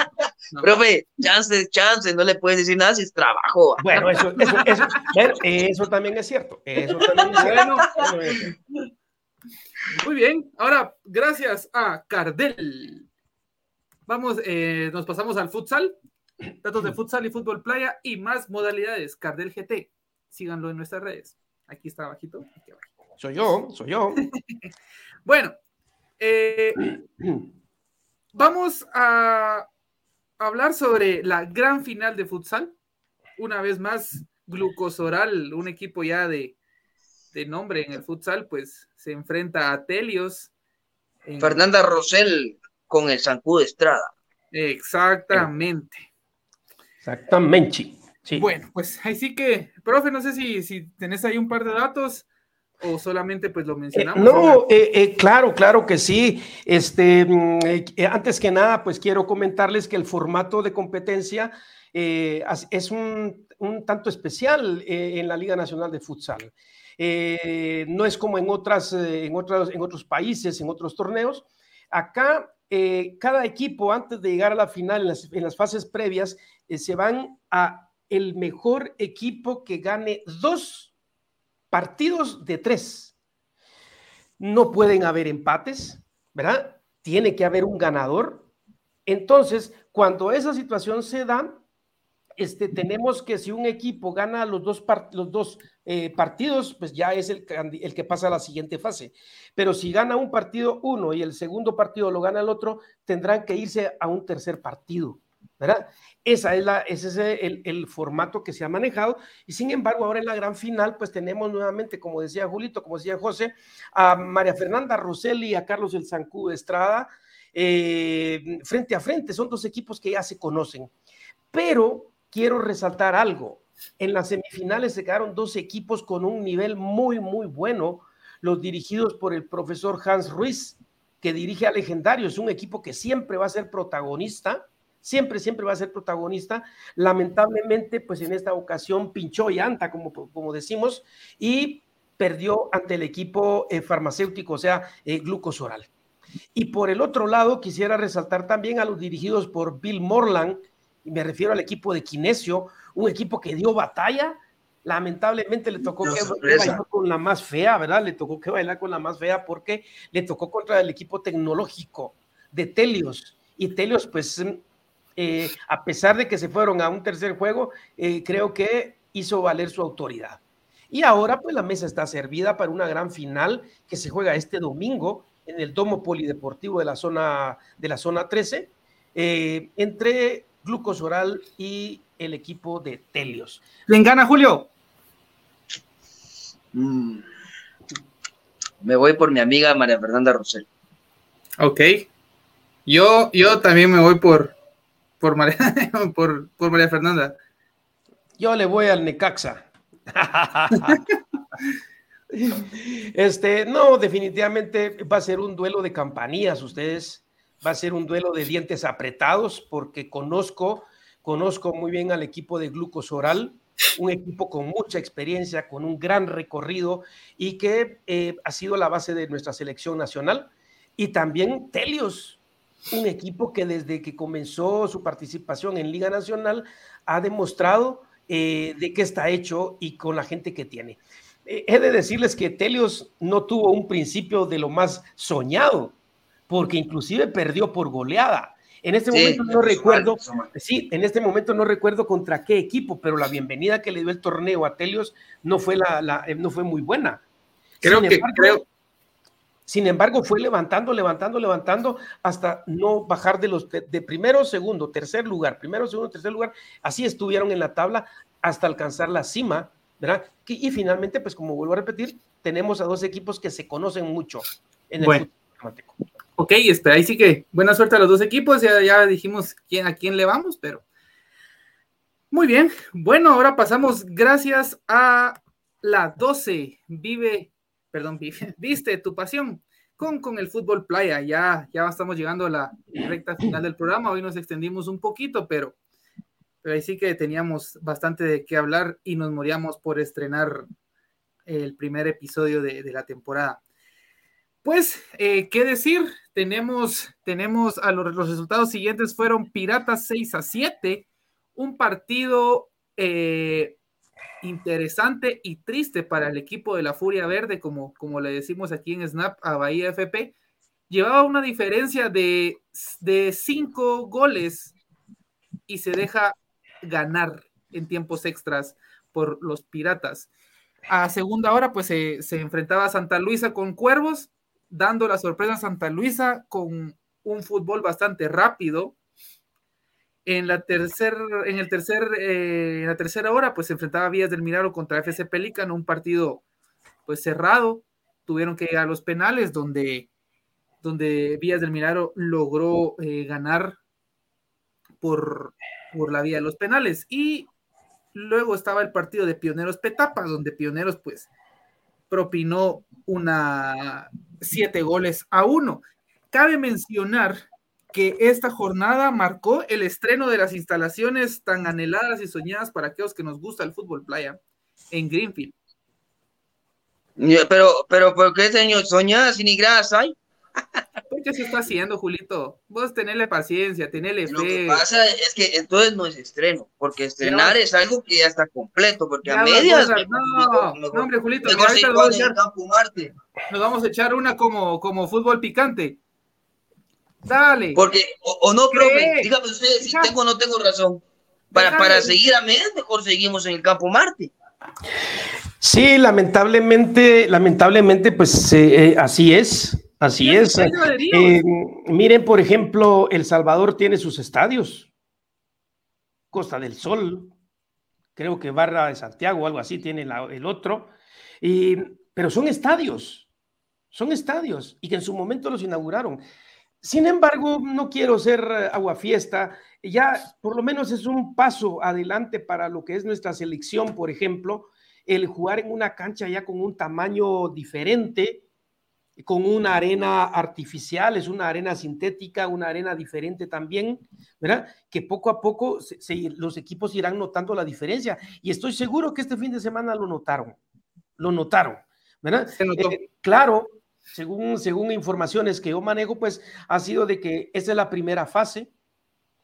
Profe, chance, chance, no le puedes decir nada si es trabajo. Bueno, eso, eso, eso, eso también es cierto. Eso también es cierto. Muy bien, ahora gracias a Cardel. Vamos, eh, nos pasamos al futsal. Datos de futsal y fútbol playa y más modalidades. Cardel GT. Síganlo en nuestras redes. Aquí está abajito. Soy yo, soy yo. bueno, eh, Vamos a hablar sobre la gran final de futsal. Una vez más, Glucosoral, un equipo ya de, nombre en el futsal, pues se enfrenta a Telios. Fernanda Rosell con el Zancudo Estrada. Exactamente. Exactamente. Sí. Bueno, pues ahí sí que, profe, no sé si, si tenés ahí un par de datos o solamente pues lo eh, mencionamos? no, eh, eh, claro, claro que sí. Este, mm, antes que nada, pues quiero comentarles que el formato de competencia es un, tanto especial en la Liga Nacional de Futsal. no es como en, otras, en, otros, en otros países, en otros torneos. Acá, cada equipo, antes de llegar a la final, en las, en las fases previas, se van a el mejor equipo que gane dos partidos de tres. No pueden haber empates, ¿verdad? Tiene que haber un ganador. Entonces, cuando esa situación se da, este, tenemos que si un equipo gana los dos, los dos eh, partidos, pues ya es el, el, que pasa a la siguiente fase. Pero si gana un partido uno y el segundo partido lo gana el otro, tendrán que irse a un tercer partido. Esa es ese es el, el, formato que se ha manejado y sin embargo ahora en la gran final pues tenemos nuevamente, como decía Julito, como decía José, a María Fernanda Rosselli y a Carlos El Zancú Estrada eh, frente a frente, son dos equipos que ya se conocen, pero quiero resaltar algo, en las semifinales se quedaron dos equipos con un nivel muy, muy bueno, los dirigidos por el profesor Hans Ruiz, que dirige a Legendarios, un equipo que siempre va a ser protagonista, siempre, siempre va a ser protagonista. Lamentablemente, pues en esta ocasión pinchó y anta, como, como decimos, y perdió ante el equipo eh, farmacéutico, o sea, eh, glucosoral. Y por el otro lado, quisiera resaltar también a los dirigidos por Bill Morland, y me refiero al equipo de Kinesio, un equipo que dio batalla. Lamentablemente le tocó que, bailar con la más fea, ¿verdad? Le tocó que bailar con la más fea porque le tocó contra el equipo tecnológico de Telios. Y Telios, pues eh, a pesar de que se fueron a un tercer juego, eh, creo que hizo valer su autoridad. Y ahora pues la mesa está servida para una gran final que se juega este domingo en el Domo Polideportivo de la zona, de la zona 13 eh, entre Glucos Oral y el equipo de Telios. ¿Quién gana, Julio? Mm. Me voy por mi amiga María Fernanda Rosel. Ok. Yo, yo también me voy por, por María, por, María Fernanda. Yo le voy al Necaxa. este, no, definitivamente va a ser un duelo de campanillas, ustedes. Va a ser un duelo de dientes apretados, porque conozco, conozco muy bien al equipo de Glucos Oral, un equipo con mucha experiencia, con un gran recorrido y que eh, ha sido la base de nuestra selección nacional. Y también Telios, un equipo que desde que comenzó su participación en Liga Nacional ha demostrado eh, de qué está hecho y con la gente que tiene. Eh, he de decirles que Telios no tuvo un principio de lo más soñado, porque inclusive perdió por goleada. En este momento no recuerdo, sí, en este momento no recuerdo contra qué equipo, pero la bienvenida que le dio el torneo a Telios no fue, la, eh, no fue muy buena. Creo que, creo, sin embargo, fue levantando, levantando, levantando hasta no bajar de los de, primero, segundo, tercer lugar, primero, segundo, tercer lugar. Así estuvieron en la tabla hasta alcanzar la cima, ¿verdad? Y, finalmente, pues como vuelvo a repetir, tenemos a dos equipos que se conocen mucho en el bueno. Ok, este, ahí sí que buena suerte a los dos equipos, ya, ya dijimos quién, a quién le vamos, pero Muy bien, bueno, ahora pasamos gracias a la 12. Vive, perdón, viste tu pasión con, con el fútbol playa. Ya, ya estamos llegando a la recta final del programa. Hoy nos extendimos un poquito, pero, pero ahí sí que teníamos bastante de qué hablar y nos moríamos por estrenar el primer episodio de, de la temporada. Pues, eh, ¿qué decir? Tenemos, tenemos a los, los, resultados siguientes fueron Piratas 6 a 7 un partido eh, interesante y triste para el equipo de la Furia Verde, como, como le decimos aquí en Snap a Bahía FP. Llevaba una diferencia de, de cinco goles y se deja ganar en tiempos extras por los Piratas. A segunda hora, pues se, se enfrentaba a Santa Luisa con Cuervos, dando la sorpresa a Santa Luisa con un fútbol bastante rápido, en la, tercer, en el tercer, eh, en la tercera hora, pues se enfrentaba Vías del Milagro contra FC Pelícano, un partido pues cerrado. Tuvieron que ir a los penales, donde, donde Vías del Milagro logró eh, ganar por, por la vía de los penales. Y luego estaba el partido de Pioneros Petapa, donde Pioneros pues propinó una siete goles a uno. Cabe mencionar que esta jornada marcó el estreno de las instalaciones tan anheladas y soñadas para aquellos que nos gusta el fútbol playa en Greenfield. Pero, pero, ¿por qué, señor? ¿Soñadas y ni grasa hay? ¿Por qué se está haciendo, Julito? Vos tenele paciencia, tenele fe. Lo que pasa es que entonces no es estreno, porque estrenar es algo que ya está completo, porque a medias. no, no, hombre, Julito, nos vamos a echar una como, como fútbol picante. Dale. Porque, o, no, profe, dígame usted si tengo o no tengo razón. Para, para seguir a medias, mejor seguimos en el campo Marte. Sí, lamentablemente, lamentablemente, pues eh, eh, así es, así es. Eh, miren, por ejemplo, El Salvador tiene sus estadios. Costa del Sol, creo que Barra de Santiago, algo así, tiene el otro. Y, pero son estadios, son estadios, y que en su momento los inauguraron. Sin embargo, no quiero ser aguafiesta. Ya por lo menos es un paso adelante para lo que es nuestra selección, por ejemplo, el jugar en una cancha ya con un tamaño diferente, con una arena artificial, es una arena sintética, una arena diferente también, ¿verdad? Que poco a poco los equipos irán notando la diferencia. Y estoy seguro que este fin de semana lo notaron, lo notaron, ¿verdad? Eh, claro, según, según informaciones que yo manejo, pues ha sido de que esa es la primera fase.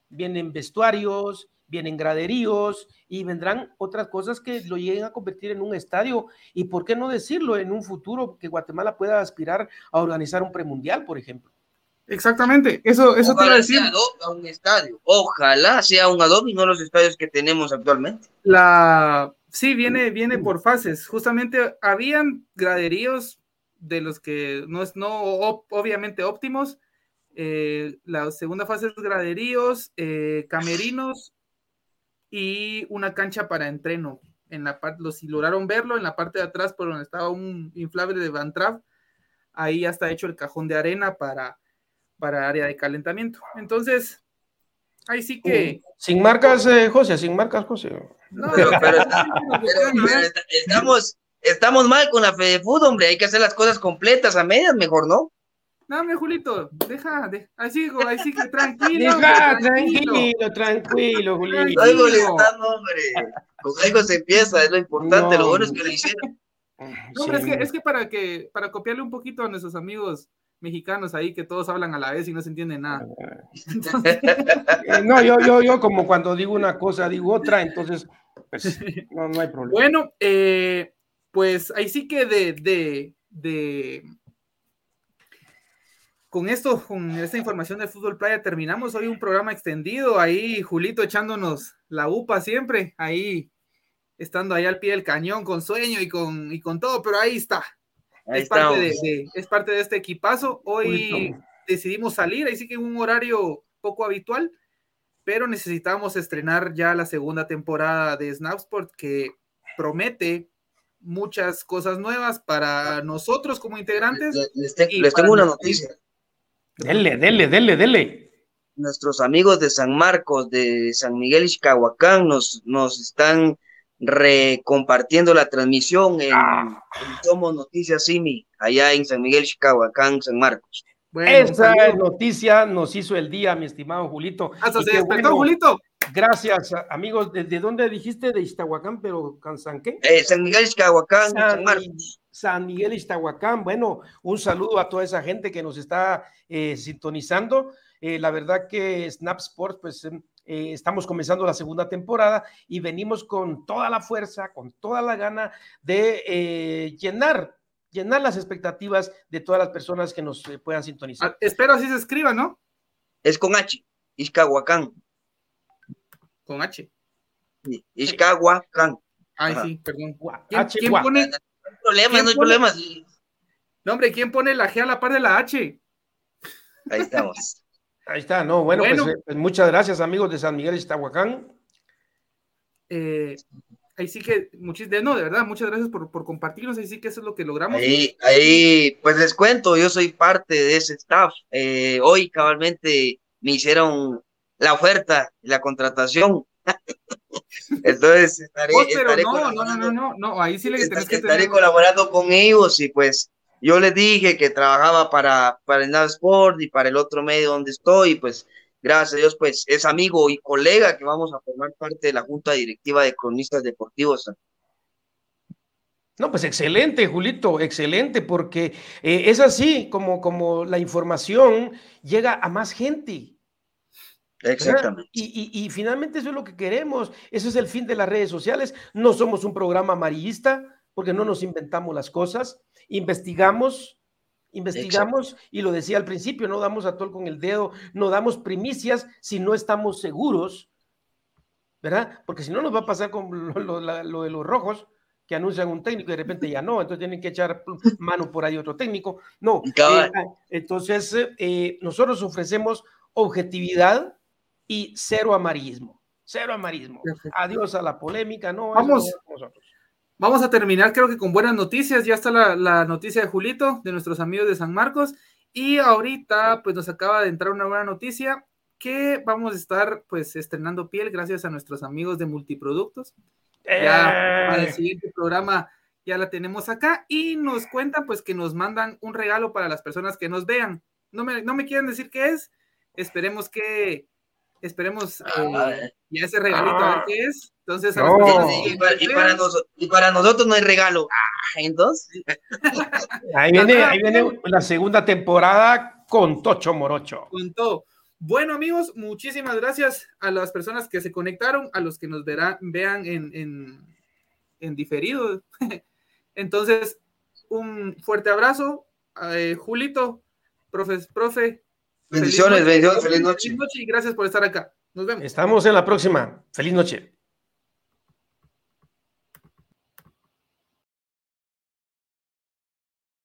Vienen vestuarios, vienen graderíos y vendrán otras cosas que lo lleguen a convertir en un estadio. Y por qué no decirlo en un futuro que Guatemala pueda aspirar a organizar un premundial, por ejemplo. Exactamente, eso, eso te decir. a un estadio. Ojalá sea un adobe y no los estadios que tenemos actualmente. La sí viene, viene por fases. Justamente habían graderíos de los que no es, no obviamente óptimos. Eh, la segunda fase es graderíos, eh, camerinos y una cancha para entreno. En la parte, los si lograron verlo, en la parte de atrás, por donde estaba un inflable de Van Trapp, ahí ya está hecho el cajón de arena para, para área de calentamiento. Entonces, ahí sí que. Sin marcas, eh, José, sin marcas, José. No, pero, estamos, Estamos mal con la fe de fútbol, hombre. Hay que hacer las cosas completas a medias, mejor, ¿no? No, mi Julito, deja, de, así, así que tranquilo. Deja, tranquilo, tranquilo, Julito. Estoy molestando, hombre. Con algo se empieza, es lo importante, lo bueno es que lo hicieron. No, hombre, es que, es que para que, para copiarle un poquito a nuestros amigos mexicanos ahí que todos hablan a la vez y no se entiende nada. Eh, no, yo, yo, yo como cuando digo una cosa digo otra, entonces pues, no, no hay problema. Bueno, eh, pues ahí sí que de, de, de, con esto, con esta información del fútbol playa, terminamos hoy un programa extendido, ahí Julito echándonos la UPA siempre, ahí estando ahí al pie del cañón con sueño y con, y con todo, pero ahí está. es, parte de, es parte de este equipazo. Hoy decidimos salir, ahí sí que un horario poco habitual, pero necesitamos estrenar ya la segunda temporada de Snapsport que promete muchas cosas nuevas para nosotros como integrantes. Les, tengo una noticia. Dele, dele, dele, dele. nuestros amigos de San Marcos, de San Miguel Ixcahuacán, nos, nos están recompartiendo la transmisión en, ah. Somos Noticias Simi, allá en San Miguel Ixcahuacán, San Marcos. Esa noticia nos hizo el día, mi estimado Julito. Hasta se despertó, Julito. Gracias, amigos. ¿De, dónde dijiste? ¿De Iztahuacán, pero San qué? Eh, San Miguel Iztahuacán, San, San, Miguel Iztahuacán. Bueno, un saludo a toda esa gente que nos está eh, sintonizando. Eh, la verdad que Snap Sports, pues em, estamos comenzando la segunda temporada y venimos con toda la fuerza, con toda la gana de llenar llenar las expectativas de todas las personas que nos puedan sintonizar. Ah, espero así se escriba, ¿no? Es con H, Izcahuacán con H. Izcahuacán. Ay, sí, perdón. ¿Quién, pone? No hay problema, no hay problema. No, hombre, ¿quién pone la G a la par de la H? Ahí estamos. Ahí está, no, bueno, Pues, eh, pues, muchas gracias, amigos de San Miguel Iztahuacán. Eh, ahí sí que, muchísimas, no, de verdad, muchas gracias por, por, compartirnos, ahí sí que eso es lo que logramos. Ahí, ahí, pues les cuento, yo soy parte de ese staff. Eh, hoy cabalmente me hicieron la oferta, la contratación. Entonces estaré, estaré no, no, no, no, no, ahí sí le estaré, que estaré colaborando con ellos y pues yo les dije que trabajaba para, para el Sport y para el otro medio donde estoy, pues gracias a Dios, pues es amigo y colega que vamos a formar parte de la Junta Directiva de Cronistas Deportivos. No, pues excelente, Julito, excelente, porque eh, es así como, como la información llega a más gente. Exactamente. Y, finalmente eso es lo que queremos. Ese es el fin de las redes sociales. No somos un programa amarillista porque no nos inventamos las cosas. Investigamos, investigamos y lo decía al principio, no damos a todo con el dedo, no damos primicias si no estamos seguros, ¿verdad? Porque si no nos va a pasar con lo, de los rojos que anuncian un técnico y de repente ya no, entonces tienen que echar mano por ahí otro técnico. No, eh, ah, entonces eh, nosotros ofrecemos objetividad, y cero amarillismo. Cero amarillismo. Adiós a la polémica, no. Vamos, vamos a terminar, creo que con buenas noticias. Ya está la, noticia de Julito, de nuestros amigos de San Marcos. Y ahorita, pues nos acaba de entrar una buena noticia que vamos a estar, pues, estrenando piel gracias a nuestros amigos de Multiproductos. Ya para el eh. siguiente programa ya la tenemos acá y nos cuentan, pues, que nos mandan un regalo para las personas que nos vean. No me, no me quieren decir qué es. Esperemos que Esperemos ah, eh, ya ese regalito a ver ah. qué es. Entonces, y, para, nosotros no hay regalo. Ah, entonces. ahí, viene, ahí viene la segunda temporada con Tocho Morocho. Con todo. Bueno, amigos, muchísimas gracias a las personas que se conectaron, a los que nos verán, vean en, en, en diferido. Entonces, un fuerte abrazo. Eh, Julito, profe, profe, Bendiciones, bendiciones, feliz noche. Feliz noche y gracias por estar acá. Nos vemos. Estamos en la próxima. Feliz noche.